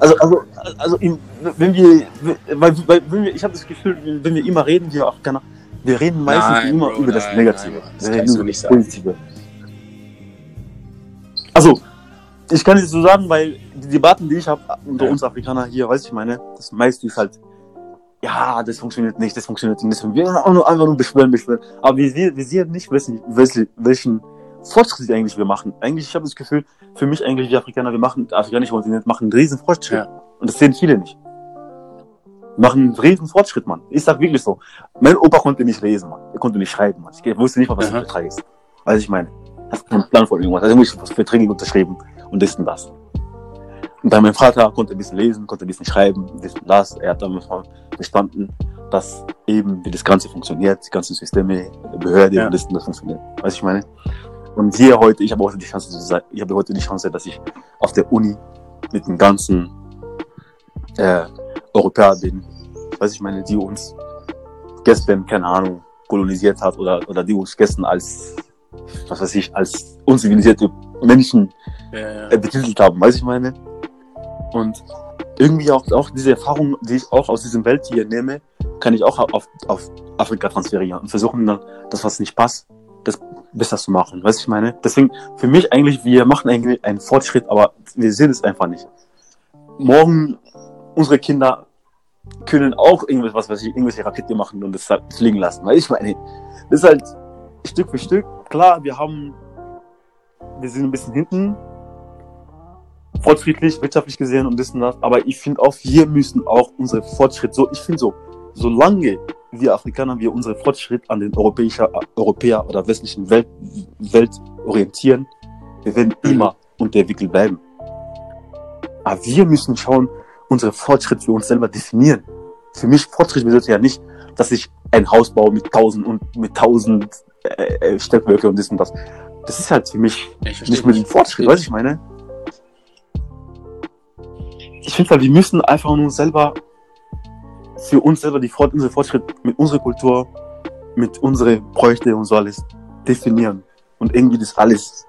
Also, also, also wenn wir, weil, weil wenn wir, ich habe das Gefühl, wenn wir immer reden, wir Afrikaner, wir reden meistens nein, immer Bro, über das Negative. Nein, das wir reden über das Positive. Also, ich kann es so sagen, weil die Debatten, die ich habe unter ja. uns Afrikaner hier, weiß ich meine, das meiste ist halt ja, das funktioniert nicht, das funktioniert nicht. Wir auch nur einfach nur beschweren, beschweren. Aber wir, wir, wir sehen nicht, welchen, welchen Fortschritt eigentlich wir machen. Eigentlich, ich habe das Gefühl, für mich eigentlich, die Afrikaner, wir machen, afrikanische Kontinent machen einen riesen Fortschritt. Ja. Und das sehen viele nicht. Wir machen einen riesen Fortschritt, Mann. Ich sag wirklich so. Mein Opa konnte nicht lesen, Mann. Er konnte nicht schreiben, Mann. Ich wusste nicht mal, was ein Vertrag ist. Weiß ich meine. Hast keinen Plan von irgendwas. Hast irgendwelche Verträge unterschrieben und das und das. Und dann mein Vater konnte ein bisschen lesen, konnte ein bisschen schreiben, ein bisschen das. Er hat dann verstanden. dass eben, wie das Ganze funktioniert, die ganzen Systeme, Behörde ja. und das, das funktioniert. Weißt du, ich meine? Und hier heute, ich habe heute die Chance zu sein, ich habe heute die Chance, dass ich auf der Uni mit den ganzen äh, Europäer bin. Weißt du, ich meine, die uns gestern, keine Ahnung, kolonisiert hat oder, oder die uns gestern als, was weiß ich, als unzivilisierte Menschen ja, ja. Äh, betitelt haben. Weißt du, ich meine? Und irgendwie auch, auch diese Erfahrung, die ich auch aus diesem Welt hier nehme, kann ich auch auf, auf Afrika transferieren und versuchen dann, das, was nicht passt, das besser zu machen. Weißt du, ich meine? Deswegen, für mich eigentlich, wir machen eigentlich einen Fortschritt, aber wir sehen es einfach nicht. Morgen, unsere Kinder können auch irgendwas, was weiß ich, irgendwelche Rakete machen und das fliegen lassen. Weil ich meine, das ist halt Stück für Stück. Klar, wir haben, wir sind ein bisschen hinten, fortschrittlich, wirtschaftlich gesehen und das und das. Aber ich finde auch, wir müssen auch unsere Fortschritt so, ich finde so, solange wir Afrikaner wir unsere Fortschritt an den europäischen, Europäer oder westlichen Welt, Welt orientieren, wir werden immer unterentwickelt bleiben. Aber wir müssen schauen, unsere Fortschritt für uns selber definieren. Für mich Fortschritt bedeutet ja nicht, dass ich ein Haus baue mit tausend und mit tausend äh, äh Stockwerke und das und das. Das ist halt für mich nicht mehr den Fortschritt, weißt du, ich meine? Ich finde halt, wir müssen einfach nur selber für uns selber die Fort unsere Fortschritt mit unserer Kultur, mit unseren Bräuchten und so alles definieren und irgendwie das alles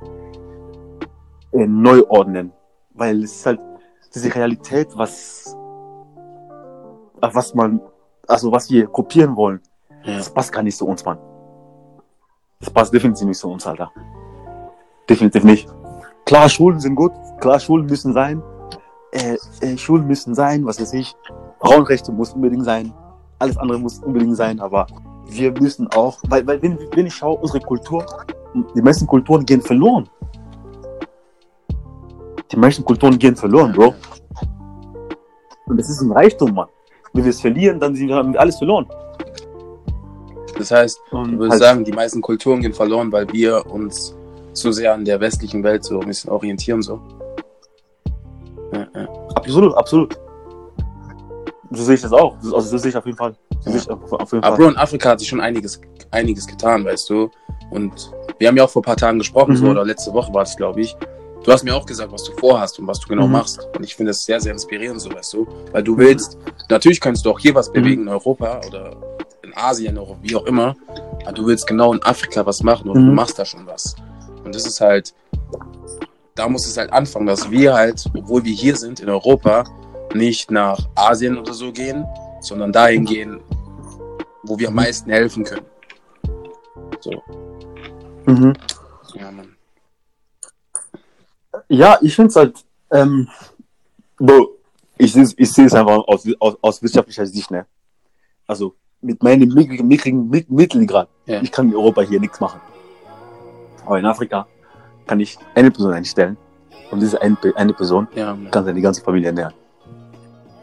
äh, neu ordnen. Weil es ist halt diese Realität, was, was man, also was wir kopieren wollen, ja. das passt gar nicht zu uns, Mann. Das passt definitiv nicht zu uns, Alter. Definitiv nicht. Klar, Schulen sind gut, klar, Schulen müssen sein, äh, äh, Schulen müssen sein, was weiß ich, Frauenrechte muss unbedingt sein, alles andere muss unbedingt sein, aber wir müssen auch, weil, weil wenn, wenn ich schaue, unsere Kultur, die meisten Kulturen gehen verloren. Die meisten Kulturen gehen verloren, Bro. Und das ist ein Reichtum, Mann. Wenn wir es verlieren, dann haben wir alles verloren. Das heißt, Und du würdest halt sagen, die meisten Kulturen gehen verloren, weil wir uns zu sehr an der westlichen Welt so ein bisschen orientieren, so. Absolut, absolut. So sehe ich das auch. Also so sehe ich auf jeden Fall. So ja. auf, auf jeden Aber Bro, in Afrika hat sich schon einiges, einiges getan, weißt du. Und wir haben ja auch vor ein paar Tagen gesprochen, mhm. so, oder letzte Woche war das, glaube ich. Du hast mir auch gesagt, was du vorhast und was du genau mhm. machst. Und ich finde das sehr, sehr inspirierend, so weißt du. Weil du willst, natürlich kannst du auch hier was mhm. bewegen in Europa oder in Asien oder wie auch immer. Aber du willst genau in Afrika was machen und du mhm. machst da schon was. Und das ist halt, da muss es halt anfangen, dass wir halt, obwohl wir hier sind in Europa, nicht nach Asien oder so gehen, sondern dahin gehen, wo wir am meisten helfen können. So. Mhm. Ja, Mann. Ja, ich finde es halt, ähm, Bro, ich sehe ich es einfach aus, aus, aus wissenschaftlicher Sicht, ne? Also, mit meinem mickrigen Mittelgrad, ja. ich kann in Europa hier nichts machen. Aber in Afrika kann ich eine Person einstellen und diese eine, eine Person ja, kann seine ganze Familie ernähren.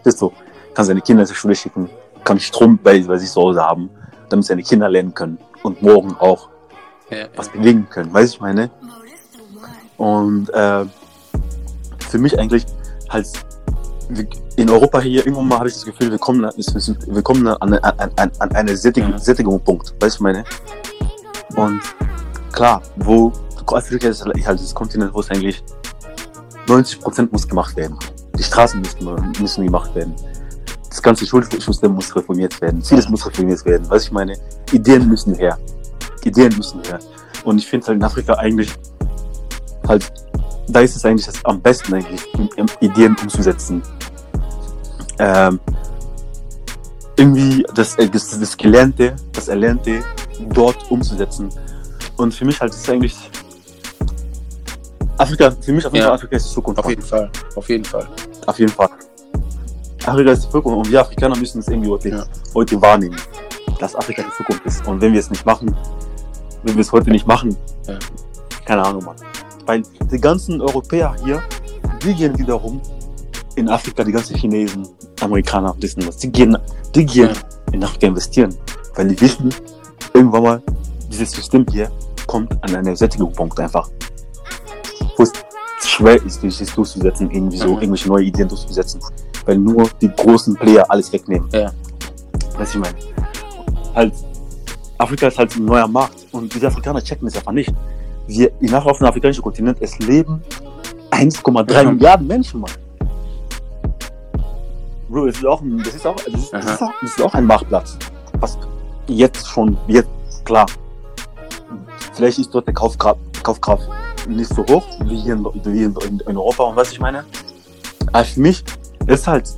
Das ist so. Kann seine Kinder zur Schule schicken, kann Strom bei, bei sich zu Hause haben, damit seine Kinder lernen können und morgen auch ja, was bewegen können. Weiß ich meine? Und äh, für mich eigentlich halt in Europa hier irgendwann mal habe ich das Gefühl, wir kommen, wir kommen an, an, an, an einen Sättigung, Sättigungspunkt. Weißt du meine? Und klar, wo Afrika ist halt das Kontinent, wo es eigentlich 90% muss gemacht werden. Die Straßen müssen, müssen gemacht werden. Das ganze Schulsystem muss reformiert werden. Vieles muss reformiert werden. Was ich meine, Ideen müssen her. Ideen müssen her. Und ich finde halt in Afrika eigentlich halt, da ist es eigentlich das am besten eigentlich, Ideen umzusetzen. Ähm, irgendwie das, das, das Gelernte, das Erlernte dort umzusetzen. Und für mich halt ist es eigentlich Afrika, für mich auf jeden ja. Fall Afrika ist die Zukunft. Auf jeden Fall, auf jeden Fall. Auf jeden Fall. Afrika ist die Zukunft und wir Afrikaner müssen es irgendwie heute, ja. heute wahrnehmen, dass Afrika die Zukunft ist. Und wenn wir es nicht machen, wenn wir es heute nicht machen, ja. keine Ahnung, Mann. Weil die ganzen Europäer hier, die gehen wiederum in Afrika, die ganzen Chinesen, Amerikaner, wissen was, die gehen, die gehen in Afrika investieren, weil die wissen, irgendwann mal, dieses System hier kommt an einen Sättigungspunkt einfach schwer ist, sich durchzusetzen, irgendwie so mhm. irgendwelche neue Ideen durchzusetzen, weil nur die großen Player alles wegnehmen. Ja. Weißt du, ich meine? Halt, Afrika ist halt ein neuer Markt und diese Afrikaner checken das einfach nicht. Wir, nach auf dem afrikanischen Kontinent, es leben 1,3 ja. Milliarden Menschen, Mann. Bro, das ist auch, ein, das ist auch, das ist, das ist auch, das ist auch ein Marktplatz. Was jetzt schon, jetzt, klar. Vielleicht ist dort der Kaufkraft, Kaufkraft nicht so hoch wie hier in, wie in, in Europa und was ich meine. Aber für mich ist halt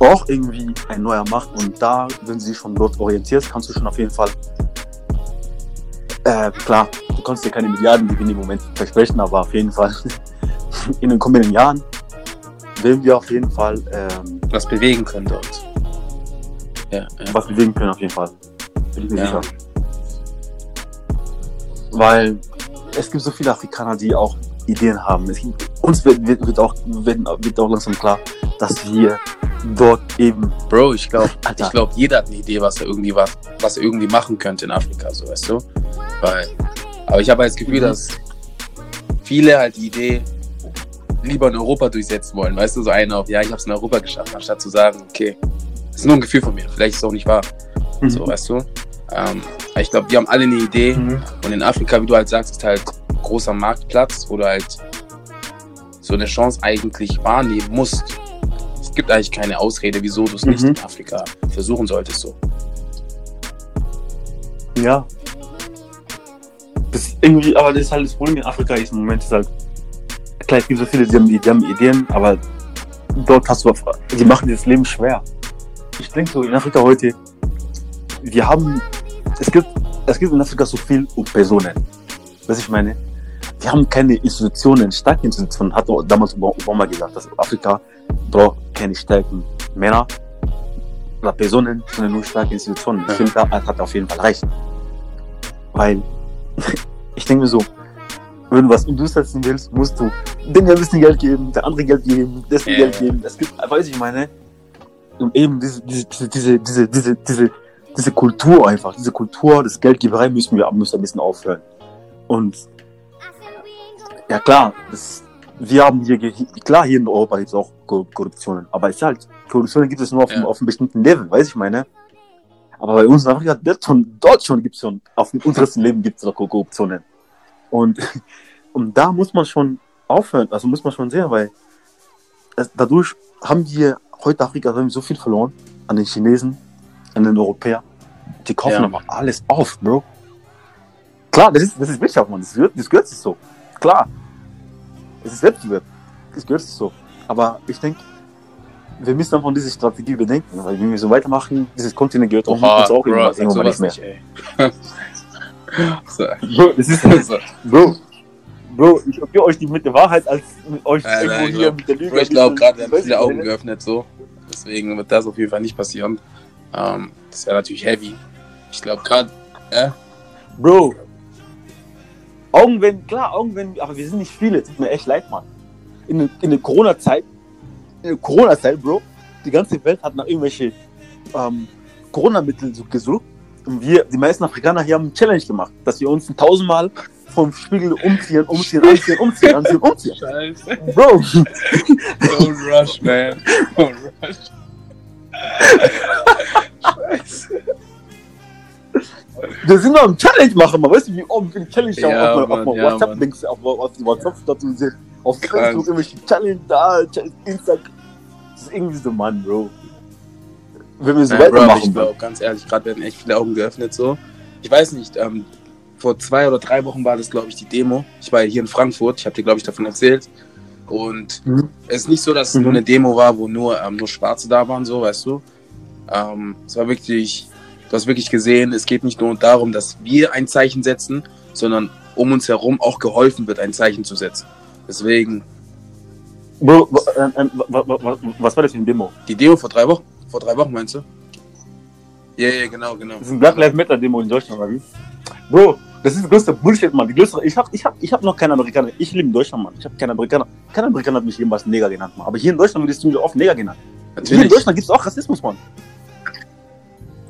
auch irgendwie ein neuer Markt und da, wenn du dich schon dort orientierst, kannst du schon auf jeden Fall, äh, klar, du kannst dir keine Milliarden Milliardengewinne im Moment versprechen, aber auf jeden Fall [LAUGHS] in den kommenden Jahren werden wir auf jeden Fall ähm, was bewegen können dort. Ja, ja. Was bewegen können auf jeden Fall. Bin ich mir ja. sicher. Weil es gibt so viele Afrikaner, die auch Ideen haben. Gibt, uns wird, wird, wird, auch, wird, auch langsam klar, dass wir dort eben. Bro, ich glaube, ich glaube, jeder hat eine Idee, was er irgendwie was, was er irgendwie machen könnte in Afrika, so weißt du. Weil, aber ich habe halt das Gefühl, mhm. dass viele halt die Idee lieber in Europa durchsetzen wollen, weißt du, so einer auf, ja, ich habe es in Europa geschafft, anstatt zu sagen, okay, das ist nur ein Gefühl von mir, vielleicht ist es auch nicht wahr, mhm. so weißt du. Ähm, ich glaube, wir haben alle eine Idee mhm. und in Afrika, wie du halt sagst, ist halt ein großer Marktplatz, wo du halt so eine Chance eigentlich wahrnehmen musst. Es gibt eigentlich keine Ausrede, wieso du es mhm. nicht in Afrika versuchen solltest. So. Ja. Das irgendwie, aber das ist halt das Problem in Afrika ist im Moment ist halt, klar, es gibt so viele, die haben, die haben Ideen, aber dort hast du, die machen dir das Leben schwer. Ich denke so, in Afrika heute, wir haben es gibt, es gibt in Afrika so viel Personen. Was ich meine? Wir haben keine Institutionen, starke Institutionen, hat damals Obama gesagt, dass Afrika braucht keine starken Männer oder Personen, sondern nur starke Institutionen. Ich finde, da hat auf jeden Fall recht. Weil, [LAUGHS] ich denke mir so, wenn du was umsetzen willst, musst du dem ein bisschen Geld geben, der andere Geld geben, dessen yeah. Geld geben. Es gibt, weiß ich meine, und eben diese, diese, diese, diese, diese, diese diese Kultur einfach, diese Kultur des Geldgeberei müssen wir müssen ein bisschen aufhören. Und ja klar, das, wir haben hier, klar, hier in Europa gibt es auch Korruptionen, aber es ist halt, Korruption gibt es nur auf, ja. einem, auf einem bestimmten Level, weiß ich meine. Aber bei uns in Afrika, dort schon, dort schon gibt es schon, auf dem untersten Leben gibt es auch Korruptionen. Und, [LAUGHS] und da muss man schon aufhören, also muss man schon sehen, weil es, dadurch haben wir heute Afrika so viel verloren an den Chinesen, an den Europäern. Die kaufen ja. aber alles auf, Bro. Klar, das ist, das ist Wirtschaft, man. Das gehört, das gehört sich so. Klar. Es ist Wettbewerb. Das gehört sich so. Aber ich denke, wir müssen einfach diese Strategie bedenken, weil wenn wir so weitermachen, dieses Kontinent gehört auch, Oha, uns auch Bro, irgendwann, irgendwann nicht mehr. Nicht. [LAUGHS] Bro, das ist [LAUGHS] so. Bro, Bro, ich probiere euch die mit der Wahrheit als mit euch nein, irgendwo nein, hier mit der Lüge. Ich glaube, gerade werden viele Augen geöffnet so. Deswegen wird das auf jeden Fall nicht passieren. Ähm, das wäre natürlich heavy. Ich glaube gerade, äh? Bro. Augenwind, klar, Augenwind, aber wir sind nicht viele. Tut mir echt leid, Mann. In, in der Corona-Zeit, in der Corona-Zeit, Bro, die ganze Welt hat nach irgendwelche ähm, Corona-Mittel gesucht. Und wir, die meisten Afrikaner hier haben eine Challenge gemacht, dass wir uns tausendmal vom Spiegel umziehen, umziehen, anziehen, umziehen, anziehen, umziehen. [LAUGHS] Scheiße. Bro. Don't rush, man. Don't rush. Scheiße. Wir sind noch im Challenge machen, man. Weißt du, wie oft wir Challenge ja, auf, Mann, auf, ja, WhatsApp links, auf, auf WhatsApp statt und sehen. Auf Facebook irgendwelche Challenge da, Instagram. Das ist irgendwie so, Mann, Bro. Wenn wir so ja, weitermachen. ich glaube, ganz ehrlich, gerade werden echt viele Augen geöffnet so. Ich weiß nicht, ähm, vor zwei oder drei Wochen war das, glaube ich, die Demo. Ich war hier in Frankfurt, ich habe dir, glaube ich, davon erzählt. Und mhm. es ist nicht so, dass es mhm. nur eine Demo war, wo nur, ähm, nur Schwarze da waren, so, weißt du. Ähm, es war wirklich, du hast wirklich gesehen, es geht nicht nur darum, dass wir ein Zeichen setzen, sondern um uns herum auch geholfen wird, ein Zeichen zu setzen. Deswegen. Bro, äh, äh, was war das für eine Demo? Die Demo vor drei Wochen? Vor drei Wochen meinst du? Ja, yeah, ja, yeah, genau, genau. Das ist ein Black Lives Matter Demo in Deutschland, oder wie? Bro, das ist die größte Bullshit, Mann. Die größte, ich habe ich hab, ich hab noch keinen Amerikaner. Ich lebe in Deutschland, Mann. Ich habe keinen Amerikaner. Kein Amerikaner hat mich jemals Neger genannt, Mann. Aber hier in Deutschland wird es ziemlich oft Neger genannt. Natürlich. Hier in Deutschland gibt es auch Rassismus, Mann.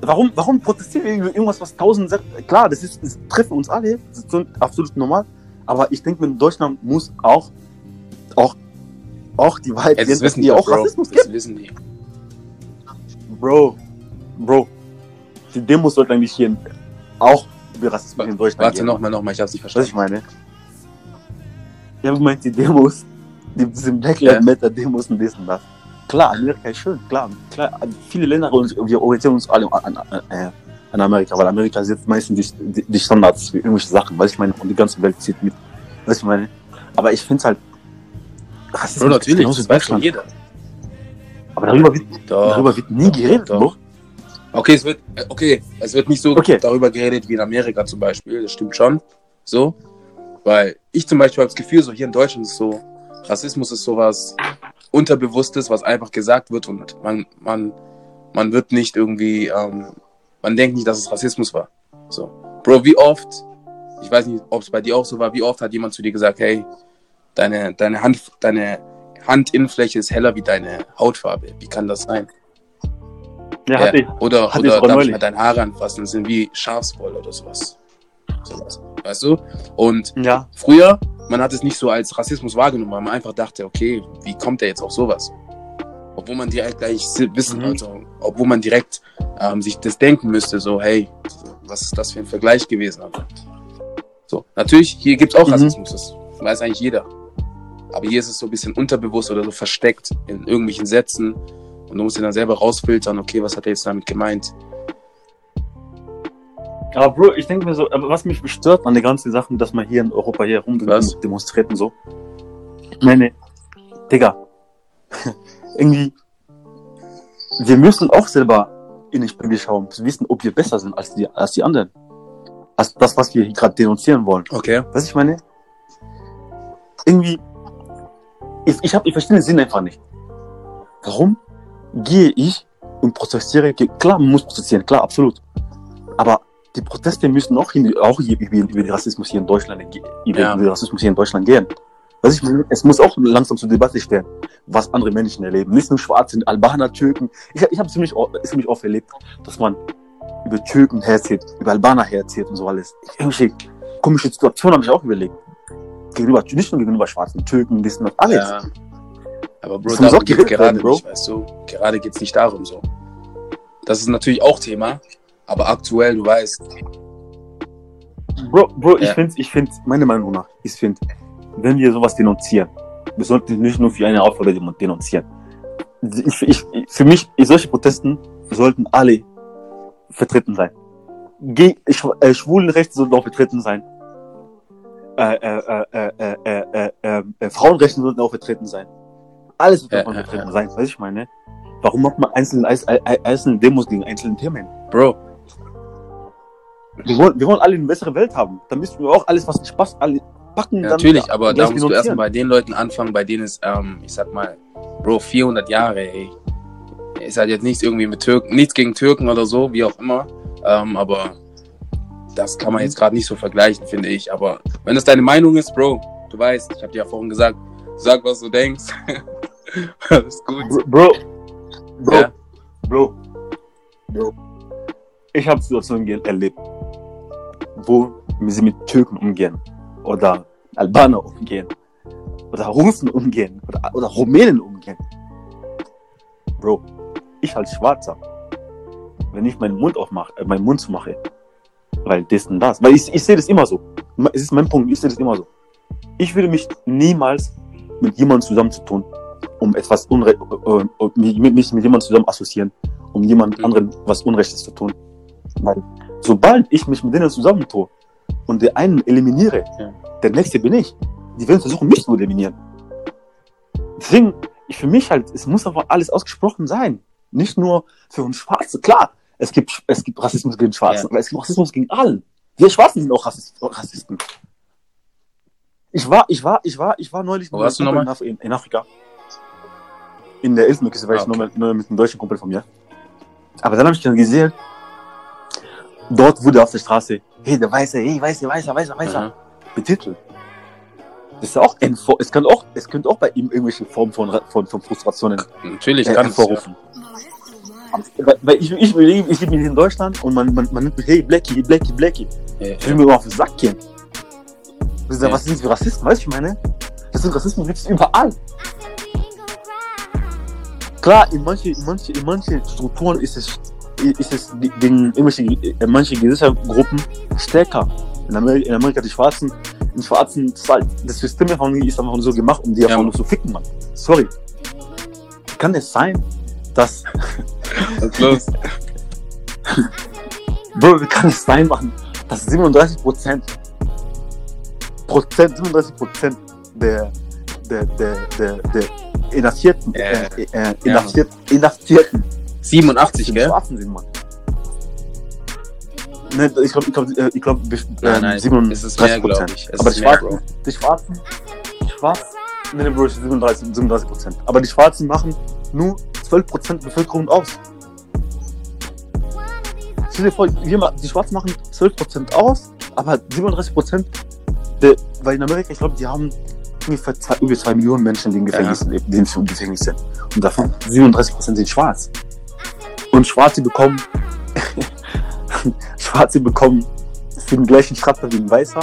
Warum, warum protestieren wir irgendwas, was tausend sagt? Klar, das, ist, das trifft uns alle. Das ist absolut normal. Aber ich denke, in Deutschland muss auch, auch, auch die Wahrheit ja, das wissen die auch Bro. Rassismus gibt. Das wissen die. Bro, Bro, die Demos sollten eigentlich hier auch über Rassismus in Deutschland Warte nochmal, nochmal, ich hab's nicht verstanden. Was ich meine? Ich habe gemeint, die Demos, die, diese Black Lives Matter Demos und das und das. Klar, Amerika ist schön, klar. klar viele Länder, wir orientieren uns alle an, an, äh, an Amerika, weil Amerika setzt meistens die, die, die, Standards für irgendwelche Sachen, weil ich meine, und die ganze Welt zieht mit. Was ich meine? Aber ich finde es halt. Rassismus Bro, natürlich, das weiß schon jeder. Aber darüber wird, doch, darüber wird nie geredet, doch. Okay, es wird, okay, es wird nicht so okay. darüber geredet wie in Amerika zum Beispiel, das stimmt schon. So. Weil ich zum Beispiel habe das Gefühl, so hier in Deutschland ist so, Rassismus ist sowas Unterbewusstes, was einfach gesagt wird und man, man, man wird nicht irgendwie, ähm, man denkt nicht, dass es Rassismus war. So. Bro, wie oft, ich weiß nicht, ob es bei dir auch so war, wie oft hat jemand zu dir gesagt, hey, deine, deine Hand, deine Handinnenfläche ist heller wie deine Hautfarbe. Wie kann das sein? Ja, ja. Hatte ich. Oder, hatte oder darf ich mal deine Haare anfassen, das sind wie Schafswolle oder sowas. sowas. Weißt du? Und ja. früher, man hat es nicht so als Rassismus wahrgenommen, weil man einfach dachte, okay, wie kommt der jetzt auf sowas? Obwohl man direkt gleich wissen, mhm. also, obwohl man direkt ähm, sich das denken müsste, so, hey, was ist das für ein Vergleich gewesen? So, natürlich, hier gibt es auch mhm. Rassismus, das weiß eigentlich jeder. Aber hier ist es so ein bisschen unterbewusst oder so versteckt in irgendwelchen Sätzen. Und du musst dir dann selber rausfiltern, okay, was hat er jetzt damit gemeint? Aber Bro, ich denke mir so, aber was mich bestört an den ganzen Sachen, dass man hier in Europa hier rum demonstriert und so. Meine, Digga, [LAUGHS] irgendwie, wir müssen auch selber in den Spiegel schauen, zu wissen, ob wir besser sind als die, als die anderen. Als das, was wir gerade denunzieren wollen. Okay. Was ich meine? Irgendwie, ich, ich, hab, ich verstehe den Sinn einfach nicht. Warum gehe ich und protestiere? Klar, man muss protestieren, klar, absolut. Aber die Proteste müssen auch, hin, auch über, über den Rassismus hier in Deutschland, über ja. den Rassismus hier in Deutschland gehen. Was ich es muss auch langsam zur Debatte stehen, was andere Menschen erleben. Nicht nur Schwarze, Albaner, Türken. Ich, ich habe ziemlich, ziemlich oft erlebt, dass man über Türken herzieht, über Albaner herzieht und so alles. Irgendwelche komische Situationen habe ich auch überlegt. Gegenüber, nicht nur gegenüber Schwarzen, Türken, das und alles. Ja. Aber Bro, das darum geht gerade werden, nicht, weißt du? Gerade geht's nicht darum so. Das ist natürlich auch Thema, aber aktuell, du weißt. Bro, Bro ja. ich finde, ich find, meine Meinung nach, ich finde, wenn wir sowas denunzieren, wir sollten nicht nur für eine Aufgabe denunzieren. Ich, ich, für mich, solche Protesten sollten alle vertreten sein. Ge äh, Schwulenrechte sollten auch vertreten sein. Äh, äh, äh, äh, äh, Frauenrechte sollten auch vertreten sein. Alles sollte davon vertreten sein, weißt ich meine? Warum macht man einzelne, einzelne Demos gegen einzelne Themen? Bro, wir wollen, wir wollen alle eine bessere Welt haben. Dann müssen wir auch alles, was passt, alle packen. Ja, natürlich, aber da musst du erstmal bei den Leuten anfangen, bei denen es, ähm, ich sag mal, Bro, 400 Jahre, ey. Ist halt jetzt nichts irgendwie mit Türken, nichts gegen Türken oder so, wie auch immer. Ähm, aber das kann man jetzt gerade nicht so vergleichen, finde ich. Aber wenn das deine Meinung ist, Bro, du weißt, ich habe dir ja vorhin gesagt, sag, was du denkst. [LAUGHS] Alles gut. Bro, Bro, ja. Bro, Bro. Ich habe Situationen erlebt, wo sie mit Türken umgehen oder Albaner umgehen oder Russen umgehen oder, oder Rumänen umgehen. Bro, ich als Schwarzer, wenn ich meinen Mund aufmache, äh, meinen Mund zumache, weil das und das, weil ich, ich sehe das immer so. Es ist mein Punkt, ich sehe das immer so. Ich würde mich niemals mit jemandem zusammenzutun, um etwas Unrecht, äh, äh, mich mit jemandem zusammen assoziieren, um jemand mhm. anderen was Unrechtes zu tun. Weil sobald ich mich mit denen zusammentue und den einen eliminiere, ja. der nächste bin ich. Die werden versuchen, mich zu eliminieren. Deswegen, ich für mich halt, es muss aber alles ausgesprochen sein. Nicht nur für uns Schwarze. Klar, es gibt, es gibt Rassismus gegen Schwarze, ja. aber es gibt Rassismus gegen allen. Wir Schwarzen sind auch Rassisten. Ich war, ich war, ich war, ich war neulich Wo warst du nochmal? In, in, Afrika. In der Elfenbeinküste war ah, okay. ich nur, mit einem deutschen Kumpel von mir. Aber dann habe ich dann gesehen, Dort wurde auf der Straße, hey, der Weiße, hey, Weiße, Weißer, Weißer, Weißer, mhm. betitelt. Das ist auch ein, es kann auch, es könnte auch bei ihm irgendwelche Formen von, von, von Frustrationen Natürlich äh, kann hervorrufen. Ja. Weil, weil ich, ich, ich, ich lebe in Deutschland und man, man, man nimmt mich, hey, Blackie, Blackie, Blackie. Ja, ich will mir immer auf den Sack gehen. Ja. Was sind das für Rassisten, weißt du, ich meine? Das sind Rassismus gibt es überall. Klar, in manchen in manche, in manche Strukturen ist es ist es gegen irgendwelche, äh, manche Gesellschaftsgruppen stärker. In Amerika, in Amerika die Schwarzen, in Schwarzen, das, System ist einfach so gemacht, um die einfach nur zu ficken, Mann. Sorry. Kann es sein, dass. [LAUGHS] Was los? [LAUGHS] Bro, wie kann es sein, Mann, dass 37 Prozent, Prozent, 37 Prozent der, der, der, der, der Inhaftierten, Äh, äh, äh, Inhaftiert, Inhaftierten 87, sind gell? Schwarzen sind, Mann. Ne, ich glaube, ich glaube, äh, ich glaube, Nein, nein, 37 es ist mehr, glaub Prozent. ich. Es Aber die mehr, Schwarzen, Bro. die Schwarzen, die Schwarzen, ne, ne, Bro, es ist 37, 37 Prozent. Aber die Schwarzen machen nur 12 Prozent Bevölkerung aus. Stell dir vor, die Schwarzen machen 12 Prozent aus, aber 37 Prozent, weil in Amerika, ich glaube, die haben ungefähr zwei, über 2 Millionen Menschen, die im Gefängnis, leben, die im Gefängnis sind. Und davon 37 Prozent sind schwarz. Und Schwarze bekommen, [LAUGHS] Schwarze bekommen für den gleichen Strafe wie ein Weißer,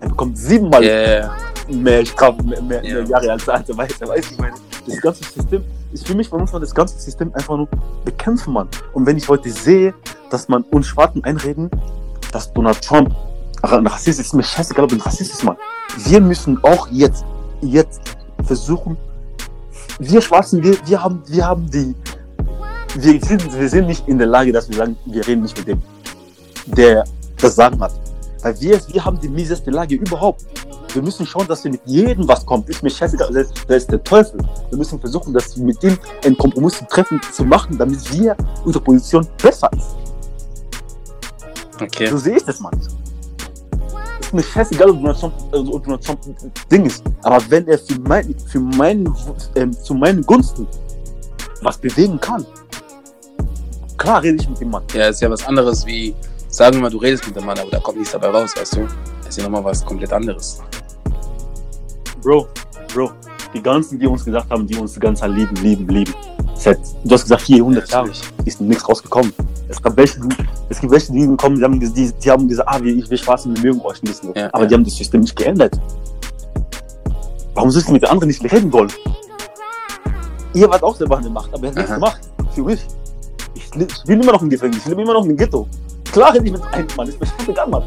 er bekommt siebenmal ja. mehr Strafe, mehr, mehr, Ja. mehr Jahre als der alte Weiße. Weißt du, ich meine, das ganze System, ist für mich, man muss man das ganze System einfach nur bekämpfen, Mann. Und wenn ich heute sehe, dass man uns Schwarzen einreden, dass Donald Trump ein Rassist ist, ist mir scheißegal, ob ein Rassist ist, Mann. Wir müssen auch jetzt, jetzt versuchen, wir Schwarzen, wir, wir haben, wir haben die, wir sind, wir sind nicht in der Lage, dass wir sagen, wir reden nicht mit dem, der das Sagen hat. Weil wir, wir haben die mieseste Lage überhaupt. Wir müssen schauen, dass wir mit jedem was kommt. Ist mir scheißegal, der, der ist der Teufel. Wir müssen versuchen, dass wir mit dem einen Kompromiss zu treffen, zu machen, damit wir unsere Position besser ist. Okay. So sehe ich das, Mann. Ist mir scheißegal, ob Donald Trump, also ob Donald Trump ein Ding ist. Aber wenn er für, mein, für meinen, ähm, zu meinen Gunsten was bewegen kann, klar rede ich mit dem Mann. Ja, ist ja was anderes wie, sagen wir mal, du redest mit dem Mann, aber da kommt nichts dabei raus, weißt du? Das ist ja nochmal was komplett anderes. Bro, Bro, die ganzen, die uns gesagt haben, die uns die ganze Zeit lieben, lieben, lieben. Seit, du hast gesagt, 400 Jahre Natürlich. ist nichts rausgekommen. Es gab welche, es gibt welche, die gekommen, die haben, die, die haben gesagt, ah, wir, wir Schwarzen, wir mögen euch bisschen. Ja, Aber ja. die haben das System nicht geändert. Warum sollst du mit den anderen nicht reden wollen? Ihr wart auch selber an der Macht, aber ihr habt nichts gemacht. Für mich. Ich, bin immer noch im Gefängnis, ich lebe immer noch im Ghetto. Klar rede ich mit einem Mann, ist mir scheißegal, Mann.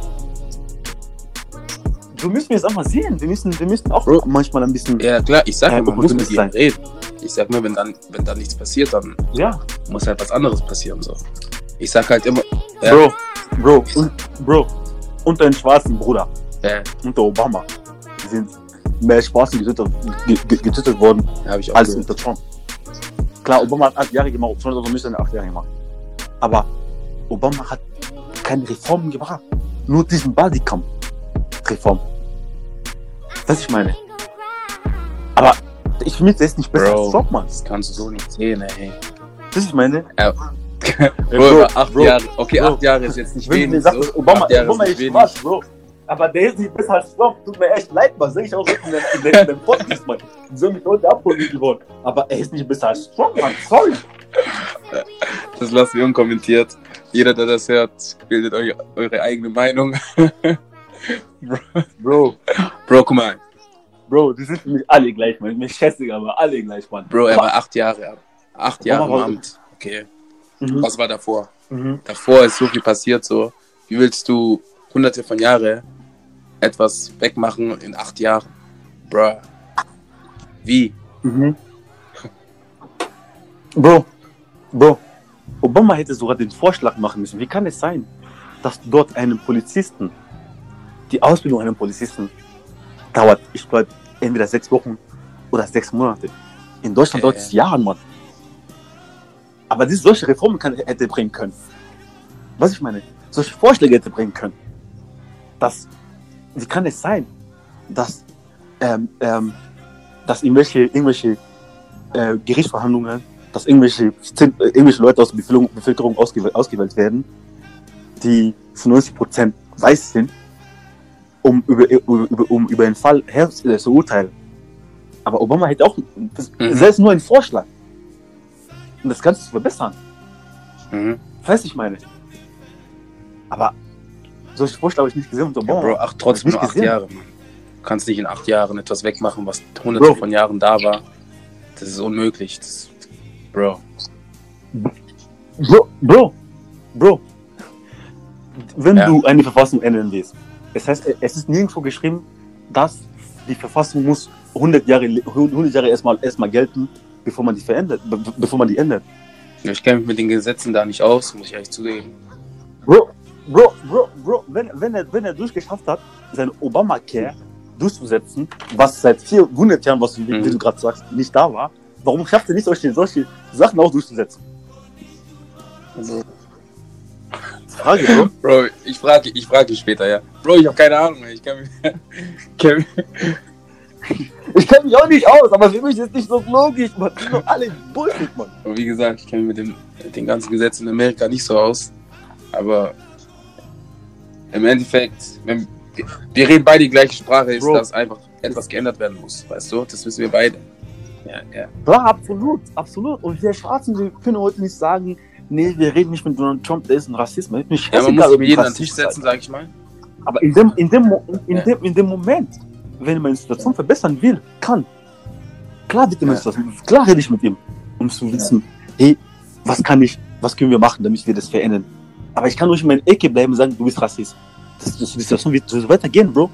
Du müssen wir jetzt einfach sehen. Wir müssen, wir müssen auch Bro. manchmal ein bisschen. Ja, klar, ich sag Ja, ja, man muss mit sein. reden. Ich sag nur, wenn dann, wenn dann nichts passiert, dann Ja. muss halt was anderes passieren, so. Ich sag halt immer, ja, Bro, Bro, und, Bro, und deinen schwarzen Bruder, ja, unter Obama, sind mehr Schwarzen getötet, ge- ge- getötet worden auch als gehört. unter Trump. Klar, Obama hat acht Jahre gemacht, Trump hat auch nicht acht Jahre gemacht. Aber Obama hat keine Reformen gebracht. Nur diesen Bodycam-Reform. Was ich meine. Aber ich finde, der ist nicht besser Bro. als Trump, Mann. Das kannst du so nicht sehen, ey. Das ich meine. [LAUGHS] Bro, Bro, über acht Bro, Jahre. Okay, Bro. acht Jahre ist jetzt nicht wenig. So. Obama, acht Jahre Obama ist ist nicht schwarz, Bro. Aber der ist als Trump. Tut mir echt leid, was sag ich auch in der, in der Podcast, Mann. Die sollen mich Leute abholen geworden. Aber er ist nicht besser als Trump, Mann. Sorry. Das lassen wir unkommentiert. Jeder, der das hört, bildet euch eure eigene Meinung. [LAUGHS] Bro, Bro, guck mal. Bro, die sind für mich alle gleich, Mann. Mir scheißegal, aber alle gleich, Mann. Bro, er war acht Jahre. Acht Jahre im Amt. Okay. Mhm. Was war davor? Mhm. Davor ist so viel passiert, so. Wie willst du hunderte von Jahren etwas wegmachen in acht Jahren? Bro. Wie? Mhm. Bro, Bro, Obama hätte sogar den Vorschlag machen müssen. Wie kann es sein, dass dort einem Polizisten, die Ausbildung einem Polizisten dauert, ich glaube, entweder sechs Wochen oder sechs Monate. In Deutschland Ja, dauert es Jahre, Mann. Aber diese solche Reformen kann, hätte bringen können. Was ich meine, solche Vorschläge hätte bringen können. Das, wie kann es sein, dass, ähm, ähm, dass irgendwelche, irgendwelche äh, Gerichtsverhandlungen, dass irgendwelche, äh, irgendwelche Leute aus der Bevölkerung, ausgewählt, ausgewählt werden, die zu 90% weiß sind, um über, über, um über einen Fall her äh, zu urteilen. Aber Obama hätte auch, Mhm. selbst nur ein Vorschlag, um das Ganze zu verbessern. Mhm. Weiß ich meine. Aber solche Vorschläge habe ich nicht gesehen und Ja, Obama. Bro, ach, trotzdem nur acht gesehen. Jahre, Mann. Du kannst nicht in acht Jahren etwas wegmachen, was hunderte Bro. von Jahren da war. Das ist unmöglich. Das, Bro. Bro, Bro, Bro, wenn ja. du eine Verfassung ändern willst, das heißt, es ist nirgendwo geschrieben, dass die Verfassung muss 100 Jahre, 100 Jahre erstmal, erstmal gelten, bevor man die verändert, bevor man die ändert. Ich kenne mich mit den Gesetzen da nicht aus, muss ich ehrlich zugeben. Bro, Bro, Bro, Bro, wenn, wenn, er, wenn er durchgeschafft hat, sein Obamacare durchzusetzen, was seit 400 Jahren, was du, mhm. wie du gerade sagst, nicht da war, warum schafft er nicht solche, solche Sachen auch durchzusetzen? Also, Frage, Bro. [LAUGHS] Bro, ich frage ich frag dich später, ja. Bro, ich habe keine Ahnung, ich kann mich. [LAUGHS] [LAUGHS] Ich kenne mich auch nicht aus, aber für mich ist nicht so logisch, man. Die sind doch alle Bullshit, man. Und wie gesagt, ich kenne mich mit, dem, mit den ganzen Gesetzen in Amerika nicht so aus. Aber im Endeffekt, wenn, wir reden beide die gleiche Sprache, ist, Bro. dass einfach etwas geändert werden muss. Weißt du? Das wissen wir beide. Ja, ja. Klar, absolut, absolut. Und wir Schwarzen, wir können heute nicht sagen, nee, wir reden nicht mit Donald Trump, der ist ein Rassist. Man, ja, man muss mit jedem an den Tisch setzen, sag ich mal. Aber in dem, in dem, in, ja. dem, in dem Moment, wenn man die Situation verbessern will, kann, klar wird ja. das, klar rede ich mit ihm, um zu wissen, hey, was kann ich, was können wir machen, damit wir das verändern. Aber ich kann nicht in meiner Ecke bleiben und sagen, du bist Rassist. Das, das, die Situation wird so weitergehen, Bro.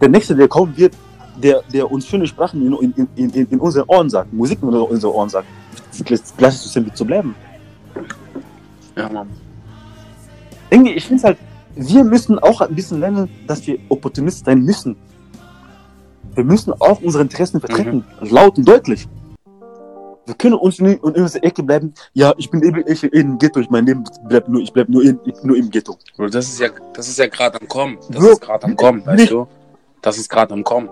Der Nächste, der kommen wird, der, der uns schöne Sprachen in, in, in, in unseren Ohren sagt, Musik in unseren Ohren sagt, das gleiche System wird zu bleiben. Ja, Mann. Irgendwie, ich finde halt, wir müssen auch ein bisschen lernen, dass wir Opportunist sein müssen. Wir müssen auch unsere Interessen vertreten, mhm. laut und deutlich. Wir können uns nicht in unserer Ecke bleiben. Ja, ich bin eben ich in Ghetto, ich mein Leben bleibt nur, ich bleib nur, in, nur im Ghetto. Bro, das ist ja, das ist ja gerade am Kommen. Das Bro, ist gerade am Kommen, weißt du? Das ist gerade am Kommen.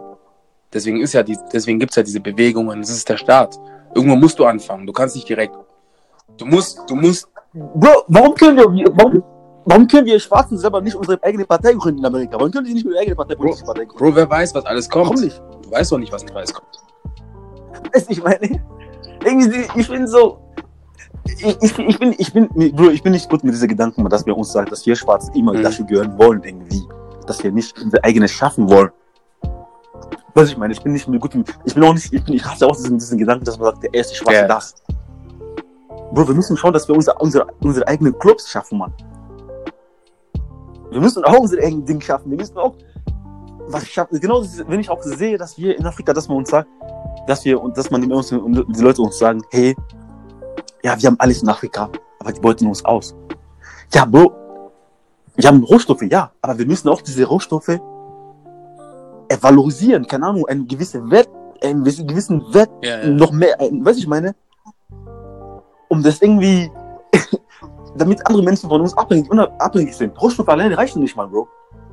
Deswegen ist ja die, deswegen gibt's ja diese Bewegungen. Das ist der Start. Irgendwo musst du anfangen. Du kannst nicht direkt. Du musst, du musst Bro, warum können wir, warum, warum können wir Schwarzen selber nicht unsere eigene Partei gründen in Amerika? Warum können sie nicht unsere eigene Partei, Bro, Partei gründen? Bro, wer weiß, was alles kommt? Warum nicht? Du weißt doch nicht, was nicht alles kommt. Weißt [LAUGHS] du, ich meine, irgendwie, ich bin so, ich, ich, ich, bin, ich bin, Bro, ich bin nicht gut mit diesen Gedanken, dass wir uns sagen, dass wir Schwarzen immer mhm. dafür gehören wollen, irgendwie. Dass wir nicht unser eigenes schaffen wollen. Was ich meine, ich bin nicht gut mit, ich bin auch nicht, ich bin, ich hasse auch diesen, diesen Gedanken, dass man sagt, der erste Schwarze yeah. das. Bro, wir müssen schauen, dass wir unsere, unsere, unsere eigenen Clubs schaffen, Mann. Wir müssen auch unsere eigenen Dinge schaffen. Wir müssen auch was schaffen. Genau, wenn ich auch sehe, dass wir in Afrika, dass man uns sagt, dass wir und dass man die, die Leute uns sagen, hey, ja, wir haben alles in Afrika, aber die beuten uns aus. Ja, Bro, wir haben Rohstoffe, ja, aber wir müssen auch diese Rohstoffe valorisieren, keine Ahnung, einen gewissen Wert, einen gewissen Wert ja, ja. noch mehr, weißt du, ich meine? um das irgendwie, [LAUGHS] damit andere Menschen von uns abhängig, abhängig sind. Rohstoffe alleine reichen nicht mal, Bro.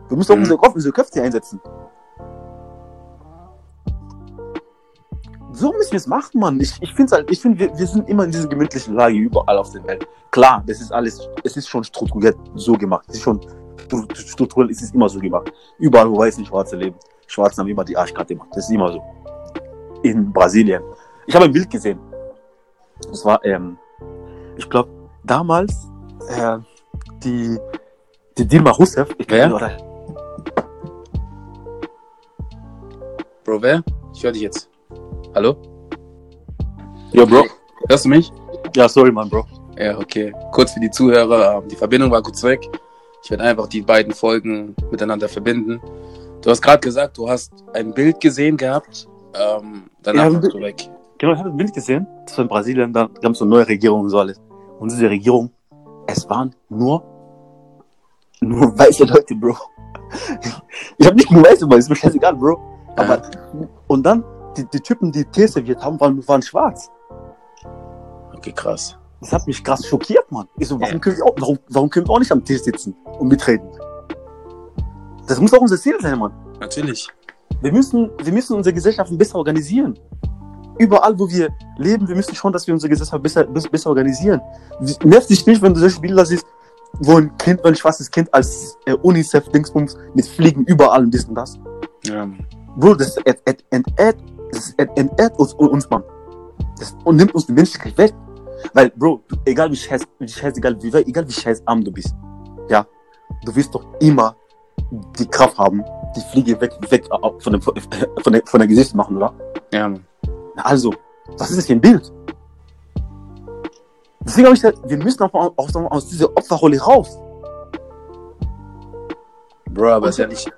Wir müssen auch mhm. unsere, Kopf, unsere Köpfe einsetzen. So müssen wir es machen, Mann. Ich, ich finde halt, ich finde, wir, wir sind immer in dieser gemütlichen Lage überall auf der Welt. Klar, das ist alles, es ist schon strukturiert so gemacht. Es ist schon strukturell, es ist immer so gemacht. Überall, wo weiße Schwarze leben. Schwarzen haben immer die Arschkarte gemacht. Das ist immer so. In Brasilien. Ich habe ein Bild gesehen. Das war, ähm, ich glaube, damals äh, die, die Dilma Rousseff, ich wer? Oder? Bro, wer? Ich höre dich jetzt. Hallo? Ja, Bro. Hörst du mich? Ja, sorry, Mann, Bro. Ja, okay. Kurz für die Zuhörer, ähm, die Verbindung war kurz weg. Ich werde einfach die beiden Folgen miteinander verbinden. Du hast gerade gesagt, du hast ein Bild gesehen gehabt. Ähm, danach warst du weg. Genau, ich habe ein Bild gesehen. Das war in Brasilien, da gab es so eine neue Regierung und so alles. Und diese Regierung, es waren nur, nur weiße Leute, Bro. [LAUGHS] Ich habe nicht nur weiße, Bro, ist mir scheißegal, Bro. Aber, und dann, die, die Typen, die Tee serviert haben, waren, waren schwarz. Okay, krass. Das hat mich krass schockiert, Mann. Ich so, warum, ja. können wir auch, warum, warum können wir auch nicht am Tisch sitzen und mitreden? Das muss auch unser Ziel sein, Mann. Natürlich. Wir müssen, wir müssen unsere Gesellschaften besser organisieren überall, wo wir leben, wir müssen schauen, dass wir unsere Gesellschaft besser, besser organisieren. Nervt dich nicht, wenn du solche Bilder siehst, wo ein Kind, ein schwarzes Kind als äh, UNICEF-Dingsbums mit Fliegen überall und dies und das. Ja. Bro, das entehrt, uns, uns, Mann. Das und nimmt uns die Menschlichkeit weg. Weil, Bro, du, egal wie scheiß, wie scheiß, egal wie, egal wie scheiß arm du bist, ja, du wirst doch immer die Kraft haben, die Fliege weg, weg äh, von, dem, von, der, von der Gesicht zu machen, oder? Ja. Also, was ist das für ein Bild? Deswegen habe ich gesagt, wir müssen auch aus, aus dieser Opferrolle raus. Bro, aber ist ja nicht,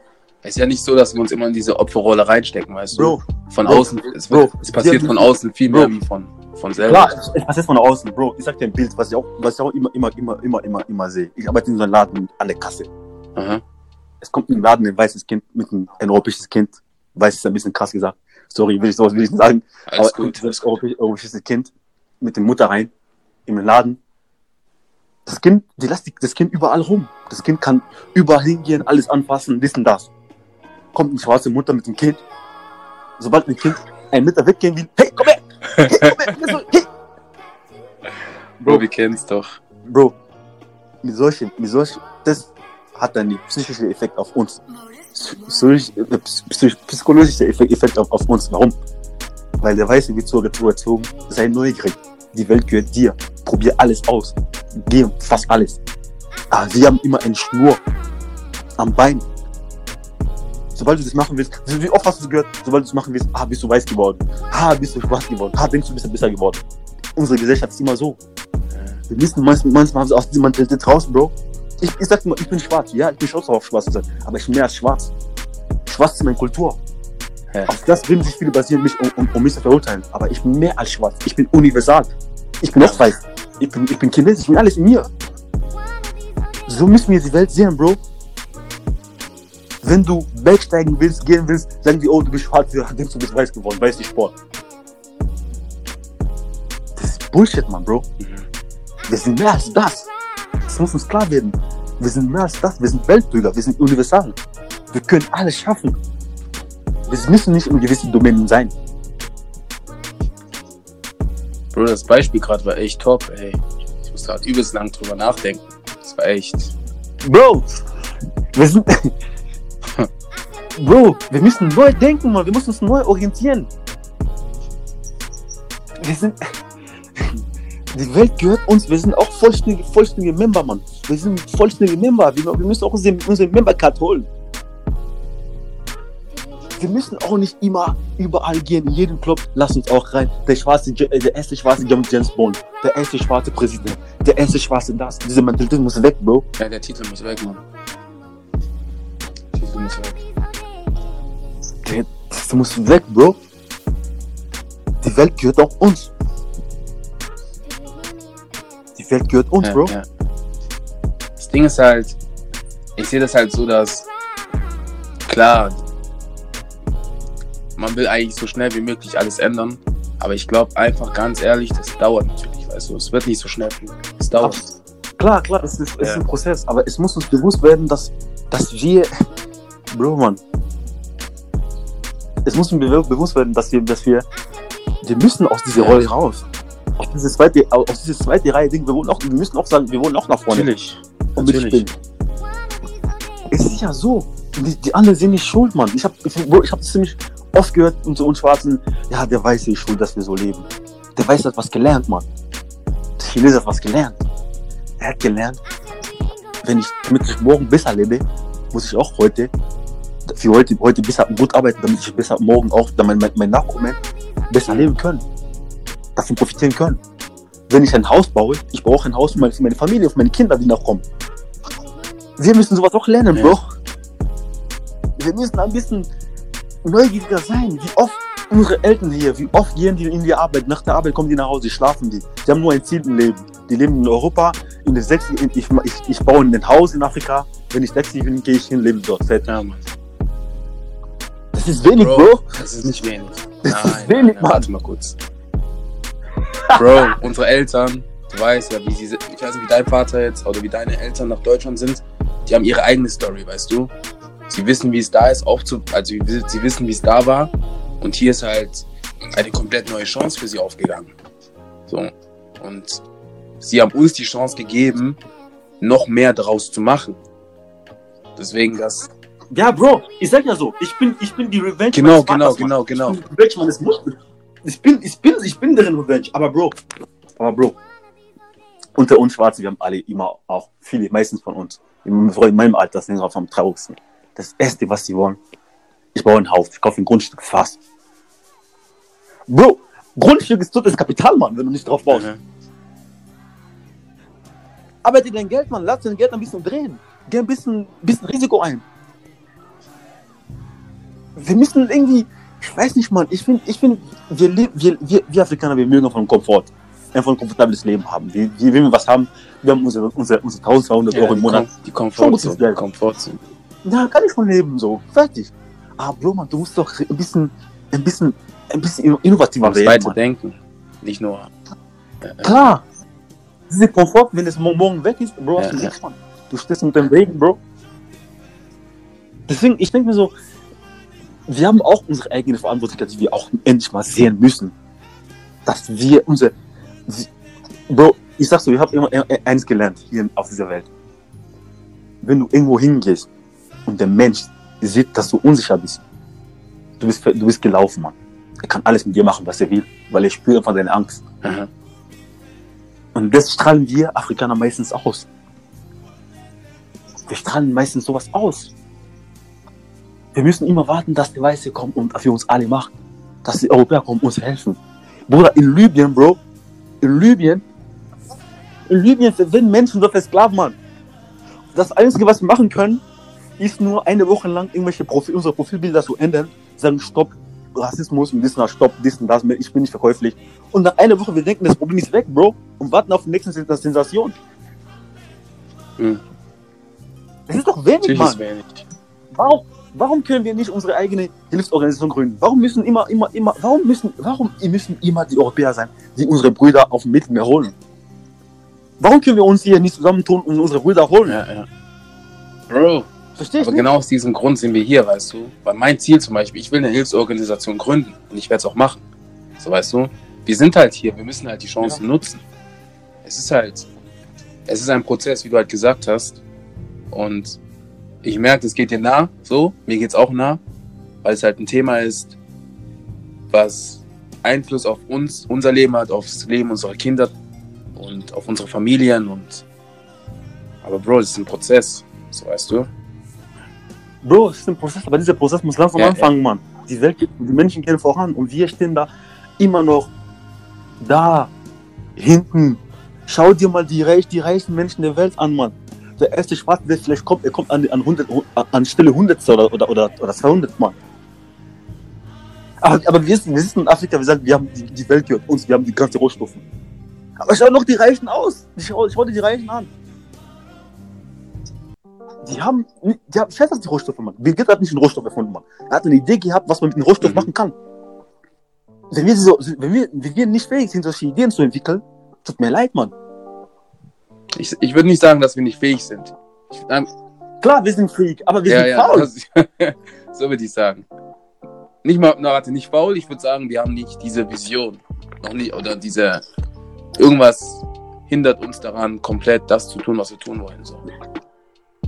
es ist ja nicht so, dass wir uns immer in diese Opferrolle reinstecken, weißt Bro, du? Von Bro, außen, es, Bro, es passiert von außen viel mehr Bro. wie von, von selber. Klar, es passiert von außen, Bro. Ich sag dir ein Bild, was ich auch, was ich auch immer, immer, immer, immer, immer, immer sehe. Ich arbeite in so einem Laden an der Kasse. Aha. Es kommt im Laden ein weißes Kind mit einem, ein europäisches Kind. Weiß ist ein bisschen krass gesagt. Sorry, will ich sowas will ich nicht sagen. Alles aber gut. das europäische, europäische Kind mit der Mutter rein im Laden. Das Kind, die lässt das Kind überall rum. Das Kind kann überall hingehen, alles anfassen, wissen das. Kommt eine schwarze Mutter mit dem Kind. Sobald ein Kind einen Meter weggehen will, hey, komm her! Hey, komm her! So, Hey! Bro, wir kennen's doch. Bro, mit solchen, mit solchen, das hat dann die psychische Effekt auf uns. Psychisch, äh, psych, psychologische Effekt, Effekt auf, auf uns. Warum? Weil der Weiße wird so dazu erzogen, sei neugierig. Die Welt gehört dir. Probier alles aus. Geh fast alles. Aber wir haben immer eine Schnur am Bein. Sobald du das machen willst, wie oft hast du gehört, sobald du das machen willst, ah, bist du weiß geworden, ah, bist du schwarz geworden, ah, denkst du, bist du besser geworden. Unsere Gesellschaft ist immer so. Wir müssen manchmal, manchmal aus dieser Mentalität raus, Bro. Ich, ich sag immer, ich bin schwarz. Ja, ich bin stolz darauf, schwarz zu sein. Aber ich bin mehr als schwarz. Schwarz ist meine Kultur. Ja. Auf das würden sich viele basieren, mich, um, um, um mich zu verurteilen. Aber ich bin mehr als schwarz. Ich bin universal. Ich bin auch weiß. Ich bin, ich bin chinesisch. Ich bin alles in mir. So müssen wir die Welt sehen, Bro. Wenn du Bergsteigen willst, gehen willst, sagen die, oh, du bist schwarz, ja, denkst du bist weiß geworden, weiß die Sport. Das ist Bullshit, man, Bro. Mhm. Wir sind mehr als das. Das muss uns klar werden. Wir sind mehr als das. Wir sind Weltbürger. Wir sind universal. Wir können alles schaffen. Wir müssen nicht in gewissen Domänen sein. Bro, das Beispiel gerade war echt top, ey. Ich musste halt übelst lang drüber nachdenken. Das war echt. Bro, wir sind. [LAUGHS] Bro, wir müssen neu denken, Mann. Wir müssen uns neu orientieren. Wir sind. [LAUGHS] Die Welt gehört uns. Wir sind auch vollständige, vollständige Member, Mann. Wir sind vollständige Member. Wir, müssen auch unsere, unsere Member-Card holen. Wir müssen auch nicht immer überall gehen, in jedem Club. Lass uns auch rein. Der schwarze, äh, der erste schwarze James Bond. Der erste schwarze Präsident. Der erste schwarze das. Diese Mentalität muss weg, Bro. Ja, der Titel muss weg, Mann. Muss weg. Das muss weg, Bro. Die Welt gehört auch uns. Die Welt gehört uns, Ja, Bro. ja. Das Ding ist halt, ich sehe das halt so, dass klar, man will eigentlich so schnell wie möglich alles ändern, aber ich glaube einfach ganz ehrlich, das dauert natürlich, weißt du, es wird nicht so schnell gehen. Es dauert. Klar, klar, es ist, Ja. ist ein Prozess, aber es muss uns bewusst werden, dass, dass wir, Bro, Mann, es muss bewu- bewusst werden, dass wir, dass wir, wir müssen aus dieser. Rolle raus. Aus diese zweite, aus diese zweite Reihe Ding, wir wollen auch, wir müssen auch sagen, wir wollen auch nach vorne. Natürlich. und natürlich. Es ist ja so. Die, die anderen sind nicht schuld, Mann. Ich habe ich, Bro, ich hab das ziemlich oft gehört unter uns Schwarzen, ja, der Weiße ist schuld, dass wir so leben. Der Weiße hat was gelernt, Mann. Der Chinese hat was gelernt. Er hat gelernt, wenn ich, damit ich morgen besser lebe, muss ich auch heute, für heute, heute besser gut arbeiten, damit ich besser morgen auch, damit mein, mein Nachkommen besser leben können. Davon profitieren können. Wenn ich ein Haus baue, ich brauche ein Haus für meine, für meine Familie, für meine Kinder, die nachkommen. Wir müssen sowas auch lernen, Ja. Bro. Wir müssen ein bisschen neugieriger sein. Wie oft unsere Eltern hier, wie oft gehen die in die Arbeit, nach der Arbeit kommen die nach Hause, schlafen die. Die haben nur ein Ziel im Leben. Die leben in Europa, in der sechs, in, ich, ich, ich baue ein Haus in Afrika. Wenn ich 60 bin, gehe ich hin, lebe dort. Fertig. Ja. Das ist wenig, Bro. Bro, das ist nicht wenig. Das nein, ist wenig, nein, warte mal kurz. Bro, unsere Eltern, du weißt ja, wie sie sind, ich weiß nicht, wie dein Vater jetzt oder wie deine Eltern nach Deutschland sind, die haben ihre eigene Story, weißt du? Sie wissen, wie es da ist, auch zu, also sie wissen, wie es da war. Und hier ist halt eine komplett neue Chance für sie aufgegangen. So. Und sie haben uns die Chance gegeben, noch mehr daraus zu machen. Deswegen das. Ja, Bro, ich sag ja so, ich bin, ich bin die Revenge Genau, meines genau, genau, genau. Ich bin die Revenge meines Mutters. Ich bin, ich bin, ich bin deren Revenge. Aber Bro, aber Bro, unter uns Schwarzen, wir haben alle immer auch viele, meistens von uns, in in meinem Alter sind wir vom traurigsten. Das Erste, was sie wollen, ich baue ein Haus, ich kaufe ein Grundstück, fast. Bro, Grundstück ist totes Kapital, Mann, wenn du nicht drauf baust. Mhm. Arbeite dein Geld, Mann. Lass dein Geld ein bisschen drehen. Geh ein bisschen, bisschen Risiko ein. Wir müssen irgendwie, ich weiß nicht, Mann. Ich finde, ich find, wir, wir, wir, wir Afrikaner, wir mögen von Komfort. Einfach ein komfortables Leben haben. Wir, wir, wenn wir was haben, wir haben unsere, unsere, unsere 1200 ja, Euro im Monat. die Komfortzone. Komfortzone. Ja, kann ich von leben, so. Fertig. Aber Bro, man, du musst doch ein bisschen, ein bisschen, ein bisschen innovativer werden. weiter denken. Nicht nur. Äh, Klar. Diese Komfort, wenn es morgen weg ist, Bro, hast du nichts, Mann. Du stehst mit dem Regen, Bro. Deswegen, ich denke mir so, wir haben auch unsere eigene Verantwortlichkeit, die wir auch endlich mal sehen müssen. Dass wir unsere. Bro, ich sag so, ich habe immer eins gelernt hier auf dieser Welt. Wenn du irgendwo hingehst und der Mensch sieht, dass du unsicher bist, du bist, du bist gelaufen, Mann. Er kann alles mit dir machen, was er will, weil er spürt einfach deine Angst. Mhm. Und das strahlen wir Afrikaner meistens aus. Wir strahlen meistens sowas aus. Wir müssen immer warten, dass die Weiße kommen und für uns alle machen. Dass die Europäer kommen und uns helfen. Bruder, in Libyen, Bro, in Libyen, in Libyen sind Menschen so versklavt, Mann. Das Einzige, was wir machen können, ist nur eine Woche lang irgendwelche Profil, unsere Profilbilder zu ändern, sagen Stopp, Rassismus und diesen Stopp, dies und das, ich bin nicht verkäuflich. Und nach einer Woche, wir denken, das Problem ist weg, Bro, und warten auf die nächste Sensation. Hm. Das ist doch wenig, Mann. Wenig. Warum, warum können wir nicht unsere eigene Hilfsorganisation gründen? Warum müssen immer, immer, immer, warum müssen, warum müssen immer die Europäer sein, die unsere Brüder auf dem Mittelmeer holen? Warum können wir uns hier nicht zusammentun und unsere Brüder holen? Ja, ja. Bro, Verstehst Aber genau aus diesem Grund sind wir hier, weißt du? Weil mein Ziel zum Beispiel, ich will eine Hilfsorganisation gründen und ich werde es auch machen. So, weißt du? Wir sind halt hier, wir müssen halt die Chancen ja. nutzen. Es ist halt, es ist ein Prozess, wie du halt gesagt hast. Und ich merke, es geht dir nah, so, mir geht es auch nah, weil es halt ein Thema ist, was Einfluss auf uns, unser Leben hat, auf das Leben unserer Kinder und auf unsere Familien und aber Bro, es ist ein Prozess, so weißt du. Bro, es ist ein Prozess, aber dieser Prozess muss langsam ja, anfangen, ja. Mann. Die Welt, die Menschen gehen voran und wir stehen da immer noch da hinten. Schau dir mal die, reich, die reichsten Menschen der Welt an, Mann. Der erste Schwarze, der vielleicht kommt, er kommt an, an, 100, an Stelle 100 oder, oder, oder, oder 200, Mann. Aber, aber wir, sind, wir sind in Afrika, wir sagen, wir haben die, die Welt gehört uns, wir haben die ganzen Rohstoffe. Aber schau noch die Reichen aus. Schau, schau dir die Reichen an die haben, die haben, ich weiß, was die Rohstoffe machen. Bill Gates hat nicht den Rohstoff erfunden, Mann. Er hat eine Idee gehabt, was man mit dem Rohstoff mhm. machen kann. Wenn wir, so, wenn, wir, wenn wir nicht fähig sind, solche Ideen zu entwickeln, tut mir leid, Mann. Ich, ich würde nicht sagen, dass wir nicht fähig sind. Ich, ähm, Klar, wir sind fähig, aber wir ja, sind ja, faul. Das, [LAUGHS] so würde ich sagen. Nicht mal, na, warte, nicht faul, ich würde sagen, wir haben nicht diese Vision. Noch nicht, oder diese, irgendwas hindert uns daran, komplett das zu tun, was wir tun wollen. So.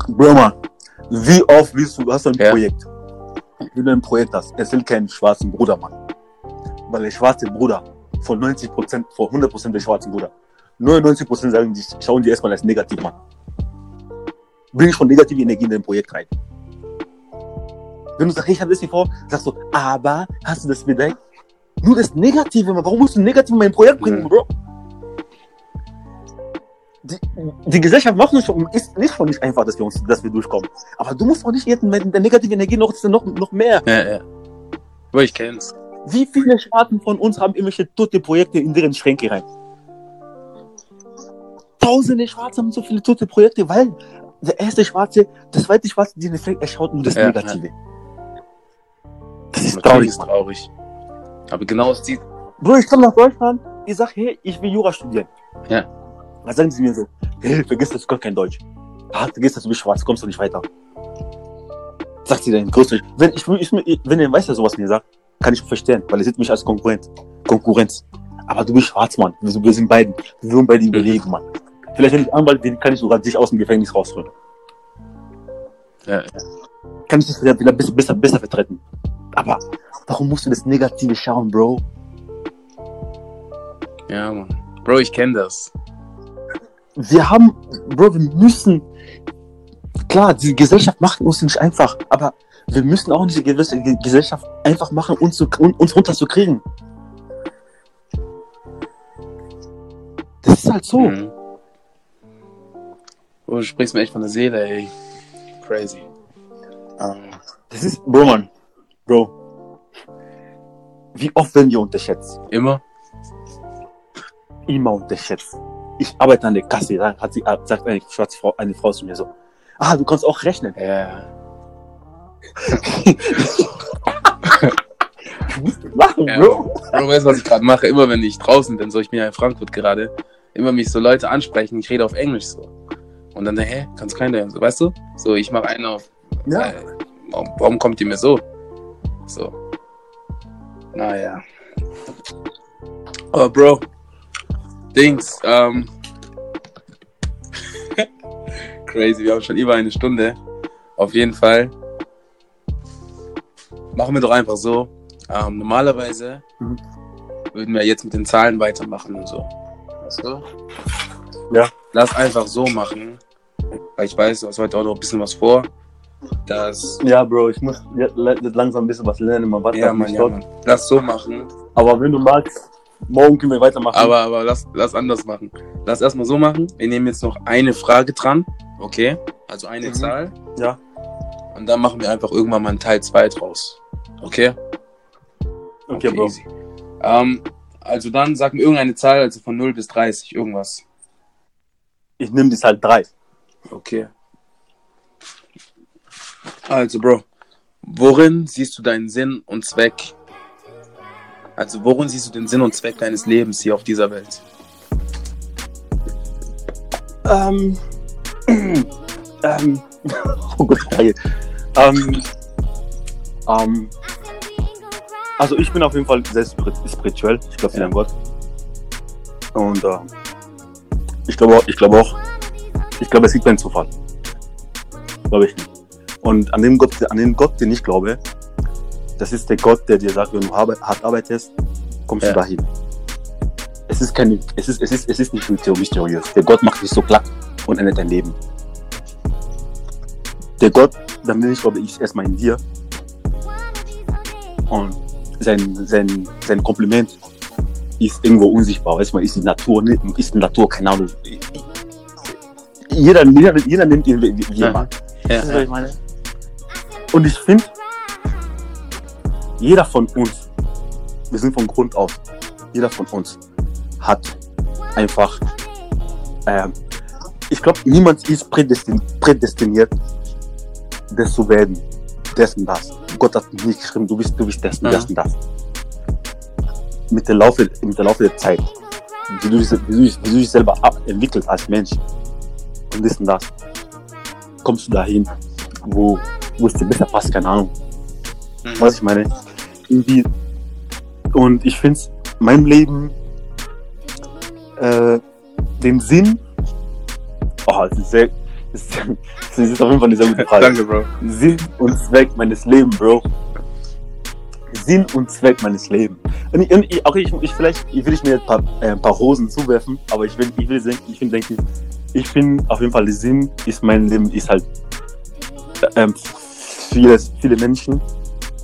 Bro, wie oft willst du, hast du ein ja. Projekt? Wenn du ein Projekt hast, erzähl keinen schwarzen Bruder, Mann. Weil der schwarze Bruder von 90 Prozent, von 100 Prozent der schwarzen Bruder, 99 Prozent sagen, die schauen die erstmal als negativ, Mann. Bring schon negative Energie in dein Projekt rein. Wenn du sagst, ich habe das hier vor, sagst du, aber hast du das bedenkt? Nur das Negative. Warum musst du negativ in mein Projekt bringen, mhm. Bro? die, die Gesellschaft macht nicht, ist nicht schon nicht einfach, dass wir uns, dass wir durchkommen. Aber du musst auch nicht jetzt mit der negativen Energie noch, noch, noch mehr. Ja, ja. Aber ich kenn's. Wie viele Schwarzen von uns haben irgendwelche tote Projekte in deren Schränke rein? Tausende Schwarze haben so viele tote Projekte, weil der erste Schwarze, der zweite Schwarze, den Effekt, er schaut nur das ja, Negative. Ja. Das ist traurig, ist traurig. Aber genau aus die. Bro, ich komme nach Deutschland, ich sag, hey, ich will Jura studieren. Ja. Was sagen sie mir so? Hey, vergiss das, du kannst kein Deutsch. Ah, vergiss das, du bist schwarz, kommst du nicht weiter. Sagt sie dann, grüß Wenn, ich, ich, wenn ihr weiß, ja sowas mir sagt, kann ich verstehen, weil ihr seht mich als Konkurrent. Konkurrenz. Aber du bist schwarz, Mann. Wir, wir sind beiden. Wir würden beide überlegen, Mann. Vielleicht, wenn ich Anwalt bin, kann ich sogar dich aus dem Gefängnis rausholen. Ja, ja. Kann ich das wieder besser, besser, besser vertreten. Aber warum musst du das Negative schauen, Bro? Ja, Mann. Bro, ich kenne das wir haben, Bro, wir müssen, klar, die Gesellschaft macht uns nicht einfach, aber wir müssen auch nicht die Gesellschaft einfach machen, uns, zu, uns runterzukriegen. Das ist halt so. Mhm. Oh, du sprichst mir echt von der Seele, ey. Crazy. Um, das ist, Bro, Mann. Bro. Wie oft werden wir unterschätzt? Immer? Immer unterschätzt. Ich arbeite an der Kasse, dann hat sie, sagt eine schwarze Frau, eine Frau zu mir so, ah, du kannst auch rechnen. Ja. [LAUGHS] ich muss lachen, Ja, Bro. Bro, weißt du, was ich gerade mache? Immer wenn ich draußen bin, so ich bin ja in Frankfurt gerade, immer mich so Leute ansprechen, ich rede auf Englisch so. Und dann, hä, kannst keiner, so, weißt du? So, ich mache einen auf, Ja. äh, warum, warum kommt ihr mir so? So. Naja. Aber Bro, Dings, ähm, [LAUGHS] crazy, wir haben schon über eine Stunde. Auf jeden Fall. Machen wir doch einfach so. Ähm, normalerweise Mhm. würden wir jetzt mit den Zahlen weitermachen und so. Weißt du? Ja. Lass einfach so machen. Weil ich weiß, du hast heute auch noch ein bisschen was vor. Das. Ja, Bro, ich muss jetzt langsam ein bisschen was lernen, man wartet Ja, Mann, ja. Mann. Lass so machen. Aber wenn du magst, morgen können wir weitermachen. Aber, aber lass, lass anders machen. Lass erstmal so machen. Wir nehmen jetzt noch eine Frage dran. Okay? Also eine Mhm. Zahl. Ja. Und dann machen wir einfach irgendwann mal einen Teil 2 draus. Okay? okay, Bro. easy. Ähm, also dann sag mir irgendeine Zahl, also von 0 bis 30, irgendwas. Ich nehme die Zahl 3. Okay. Also, Bro, worin siehst du deinen Sinn und Zweck? Also, worin siehst du den Sinn und Zweck deines Lebens hier auf dieser Welt? Ähm. [CLEARS THROAT] ähm. [LAUGHS] Oh Gott, geil. Ähm. Ähm. Also ich bin auf jeden Fall sehr spirit- spirituell. Ich glaube Ja. an Gott. Und ähm, ich glaube auch, ich glaube auch, ich glaube, es gibt keinen Zufall. Glaube ich nicht. Und an dem Gott, an den Gott, den ich glaube, das ist der Gott, der dir sagt, wenn du hart arbeitest, kommst Ja. du dahin. Es ist kein, es ist, es ist, es ist nicht mysteriös. Der Gott macht dich so platt und ändert dein Leben. Der Gott, dann bin ich, glaube ich, erstmal in dir. Und sein, sein, sein Kompliment ist irgendwo unsichtbar. Weißt du, ist die Natur, ist die Natur, keine Ahnung. Jeder, jeder, jeder nimmt ihn, wie, wie Ja. er mag. Ja, Weißt du, was ich meine? Und ich finde, jeder von uns, wir sind von Grund auf, jeder von uns hat einfach, ähm, ich glaube, niemand ist prädestin prädestiniert, das zu werden, dessen das. Gott hat nicht geschrieben, du bist, du bist dessen, Mhm. dessen das. Mit der Laufe, mit der Laufe der Zeit, wie du, dich- wie du, dich- wie du dich selber entwickelst als Mensch und das und das, kommst du dahin, wo, wo es dir besser passt, keine Ahnung. Mhm. Was ich meine? Irgendwie. Und ich finde meinem Leben äh, den Sinn. Oh, das ist sehr. Das [LAUGHS] ist, das ist auf jeden Fall eine sehr gute Frage. Danke, Bro. Sinn und Zweck meines Lebens, Bro. Sinn und Zweck meines Lebens. Und ich, und ich, okay, ich, ich vielleicht ich will ich mir ein paar, äh, ein paar Rosen zuwerfen, aber ich will, ich will denken, ich will denken, ich finde auf jeden Fall der Sinn ist mein Leben ist halt ähm, viele, viele Menschen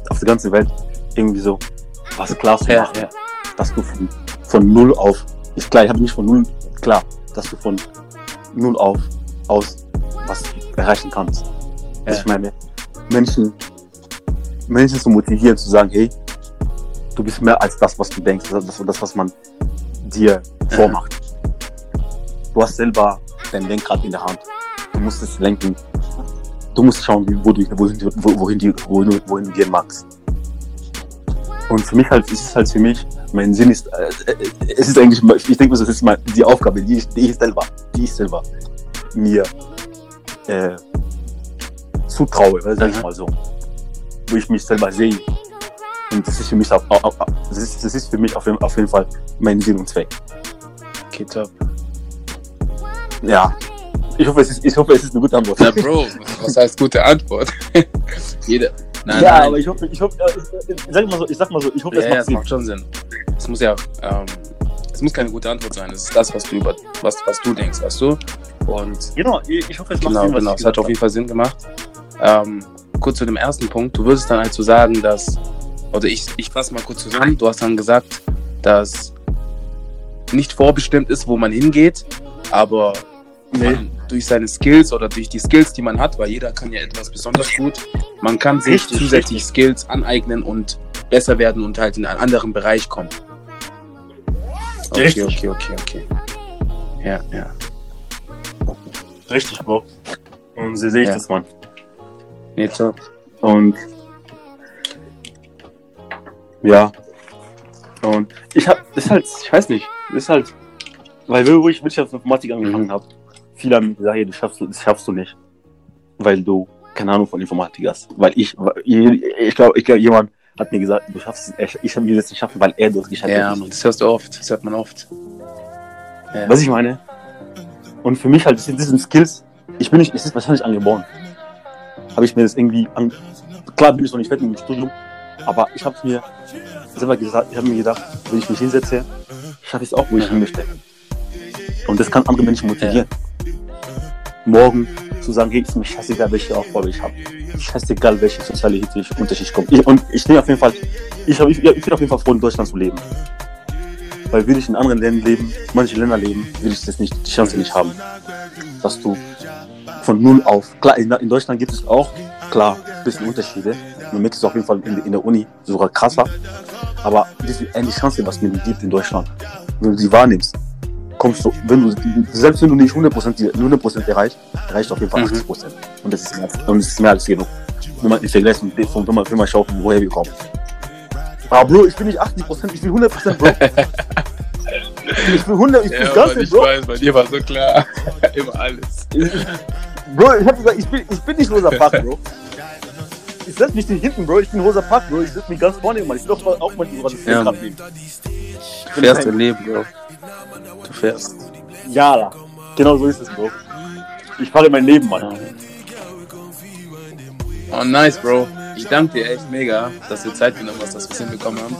auf der ganzen Welt irgendwie so was klar zu Ja, machen, ja. dass du von, von null auf ist klar, ich habe nicht von null klar, dass du von null auf aus was erreichen kannst. Ja. Ich meine, Menschen, Menschen zu motivieren, zu sagen, hey, du bist mehr als das, was du denkst, das, das, das was man dir vormacht. Du hast selber dein Lenkrad in der Hand. Du musst es lenken. Du musst schauen, wo du, wohin, wohin, du, wohin, wohin du gehen magst. Und für mich halt, ist es halt für mich, mein Sinn ist, äh, äh, es ist eigentlich, ich denke, das ist mal die Aufgabe, die ich, die ich selber, die ich selber mir äh, zutraue, sag ich Mhm. mal so. Wo ich mich selber sehe. Und das ist für mich, auf, auf, auf, das ist, das ist für mich auf, jeden- auf jeden Fall mein Sinn und Zweck. Okay, top. Ja. Ich hoffe, es ist, ich hoffe, es ist eine gute Antwort. Na, Bro, was heißt gute Antwort? [LAUGHS] Jeder. Nein, ja, nein. aber ich hoffe, ich hoffe, äh, ich sag mal so, ich sag mal so, ich hoffe, Ja, es ja, macht Sinn. macht schon Sinn. Es muss ja, ähm, es muss keine gute Antwort sein. Es ist das, was du über, was, was du denkst, weißt du? Und Genau, ich ich hoffe, es macht genau, Sinn, genau, es hat auf jeden Fall Sinn gemacht. Ähm, kurz zu dem ersten Punkt. Du würdest dann halt so sagen, dass, oder ich, ich fasse mal kurz zusammen. Du hast dann gesagt, dass nicht vorbestimmt ist, wo man hingeht, aber Nee. durch seine Skills oder durch die Skills, die man hat, weil jeder kann ja etwas besonders gut. Man kann sich richtig, zusätzlich richtig. Skills aneignen und besser werden und halt in einen anderen Bereich kommen. Okay, richtig. okay, okay, okay. Ja, ja. Richtig, Bro. Und so sehe ich ja. das, Mann. Nee, top. Und ja. Und ich hab, das ist halt, ich weiß nicht, das ist halt, weil wo ich Wirtschaftsinformatik angefangen mhm. habe, viele haben gesagt, hey, du schaffst, das schaffst du nicht, weil du keine Ahnung von Informatik hast. Weil ich, ich glaube, ich glaub, jemand hat mir gesagt, du schaffst es, ich habe mir das nicht schaffen, weil er das geschafft hat. Ja, das hörst du oft, das hört man oft. Ja. Was ich meine? Und für mich halt, das sind, das sind Skills, ich bin nicht, es ist wahrscheinlich angeboren. Habe ich mir das irgendwie an, klar bin ich noch nicht fertig mit dem Studium, aber ich habe mir selber gesagt, ich habe mir gedacht, wenn ich mich hinsetze, schaffe ich es auch, wo ich hin möchte. Und das kann andere Menschen motivieren. Ja. Morgen zu sagen, hey, ist mir scheißegal, welche Aufgabe ich habe. Scheißegal, welche soziale Hitze ich Unterschied kommt. Ich, und ich stehe auf jeden Fall, ich, ich, ich bin auf jeden Fall froh, in Deutschland zu leben. Weil will ich in anderen Ländern leben, manche Länder leben, will ich das nicht, die Chance nicht haben. Dass du von null auf, klar, in, in Deutschland gibt es auch, klar, ein bisschen Unterschiede. Man merkt es auf jeden Fall in, in der Uni sogar krasser. Aber das ist eine Chance, was mir gibt in Deutschland. Wenn du sie wahrnimmst, kommst du, wenn du, selbst wenn du nicht 100%, 100 erreicht, erreicht auf jeden Fall 80%. Mhm. Und das ist mehr, das ist mehr als genug. Wenn man im Vergleich von, wenn man, wenn man schaut, woher wir kommen. Aber Bro, ich bin nicht 80%, ich bin 100%, Bro. [LAUGHS] ich bin 100, ich bin ja, ganz Ich Bro. weiß, bei dir war so klar. [LAUGHS] Immer alles. Bro, ich hab gesagt, ich bin, ich bin nicht Rosa Park, Bro. Ich setz mich nicht hinten, Bro. Ich bin Rosa Park, Bro. Ich setz mich ganz vorne, Mann. Ich will doch auch mal die Rosa ja, nehmen. Du fährst dein Leben, Bro. Du fährst. Ja, genau so ist es, Bro. Ich fahre mein Leben, Mann. Oh, nice, Bro. Ich danke dir echt mega, dass du Zeit genommen hast, dass wir es hinbekommen haben.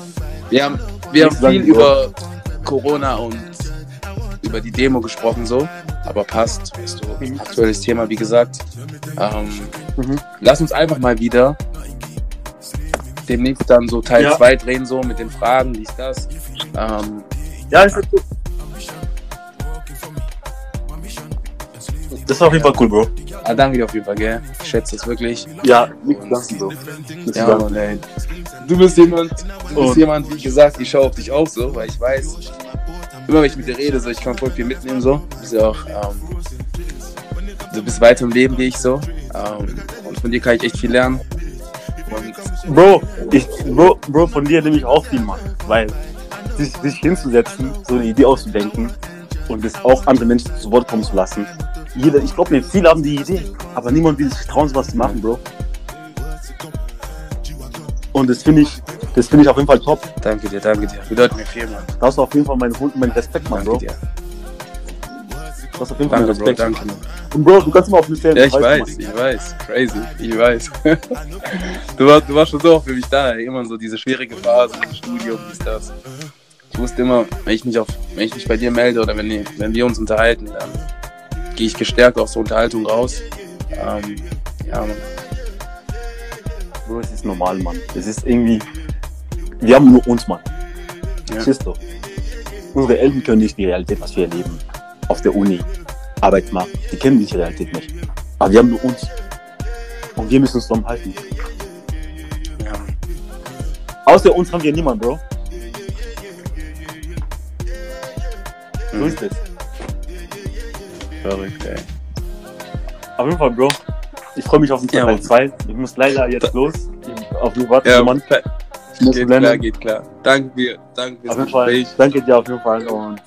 Wir haben, wir haben viel über Corona und über die Demo gesprochen, so. Aber passt, weißt du, mhm. aktuelles Thema, wie gesagt. Ähm, mhm. Lass uns einfach mal wieder demnächst dann so Teil 2 ja. drehen, so mit den Fragen, dies, das. Ähm, ja, ist gut. Das ist auf jeden Fall cool, Bro. Ah, danke dir auf jeden Fall, gell? Ich schätze es wirklich. Ja, nichts Bro. Ja, Mann, ey. Du bist jemand, du bist jemand, wie gesagt, ich schaue auf dich auf, so, weil ich weiß, immer wenn ich mit dir rede, so, ich kann voll viel mitnehmen, so. Du bist ja auch, ähm, du bist weiter im Leben wie ich, so. Ähm, und von dir kann ich echt viel lernen. Und Bro, ich, Bro, Bro, von dir nehme ich auch viel, Mann. Weil sich, sich hinzusetzen, so eine Idee auszudenken und es auch andere Menschen zu Wort kommen zu lassen, jeder, ich glaube mir, viele haben die Idee, aber niemand will sich trauen, sowas zu machen, Bro. Und das finde ich, das finde ich auf jeden Fall top. Danke dir, danke dir. Bedeutet mir viel, Mann. Da hast du auf jeden Fall meinen, meinen Respekt, Mann, Bro. Dir. Du hast auf jeden Fall danke, Respekt. Bro, danke. Und Bro, du kannst mal auf mich stellen. Ja, ich weiß, Mann. ich weiß. Crazy, ich weiß. [LAUGHS] du, warst, du warst schon so oft für mich da, ey. immer so diese schwierige Phase im Studium, wie ist das. Ich wusste immer, wenn ich mich, auf, wenn ich mich bei dir melde oder wenn, wenn wir uns unterhalten, dann gehe ich gestärkt aus der Unterhaltung raus. Ähm, ja, Mann. Bro, es ist normal, Mann. Es ist irgendwie. Wir haben nur uns, Mann. Ja. Siehst du? Unsere Eltern können nicht die Realität, was wir erleben. Auf der Uni, Arbeitsmarkt. Die kennen die Realität nicht. Aber wir haben nur uns. Und wir müssen uns darum halten. Ja. Außer uns haben wir niemanden, Bro. So mhm. ist es. Verrückt, ey. Auf jeden Fall, Bro. Ich freue mich auf den Teil 2. Ja, ich muss leider jetzt los. Auf die Warten, ja, Mann. Ich muss geht lernen. klar, geht klar. Danke dir. Danke fürs auf jeden Fall. Danke dir auf jeden Fall und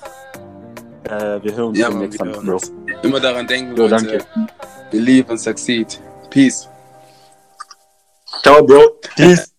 äh, wir hören uns ja, demnächst an, Bro. Immer daran denken, Bro, Leute. Danke. Believe and succeed. Peace. Ciao, Bro. Peace.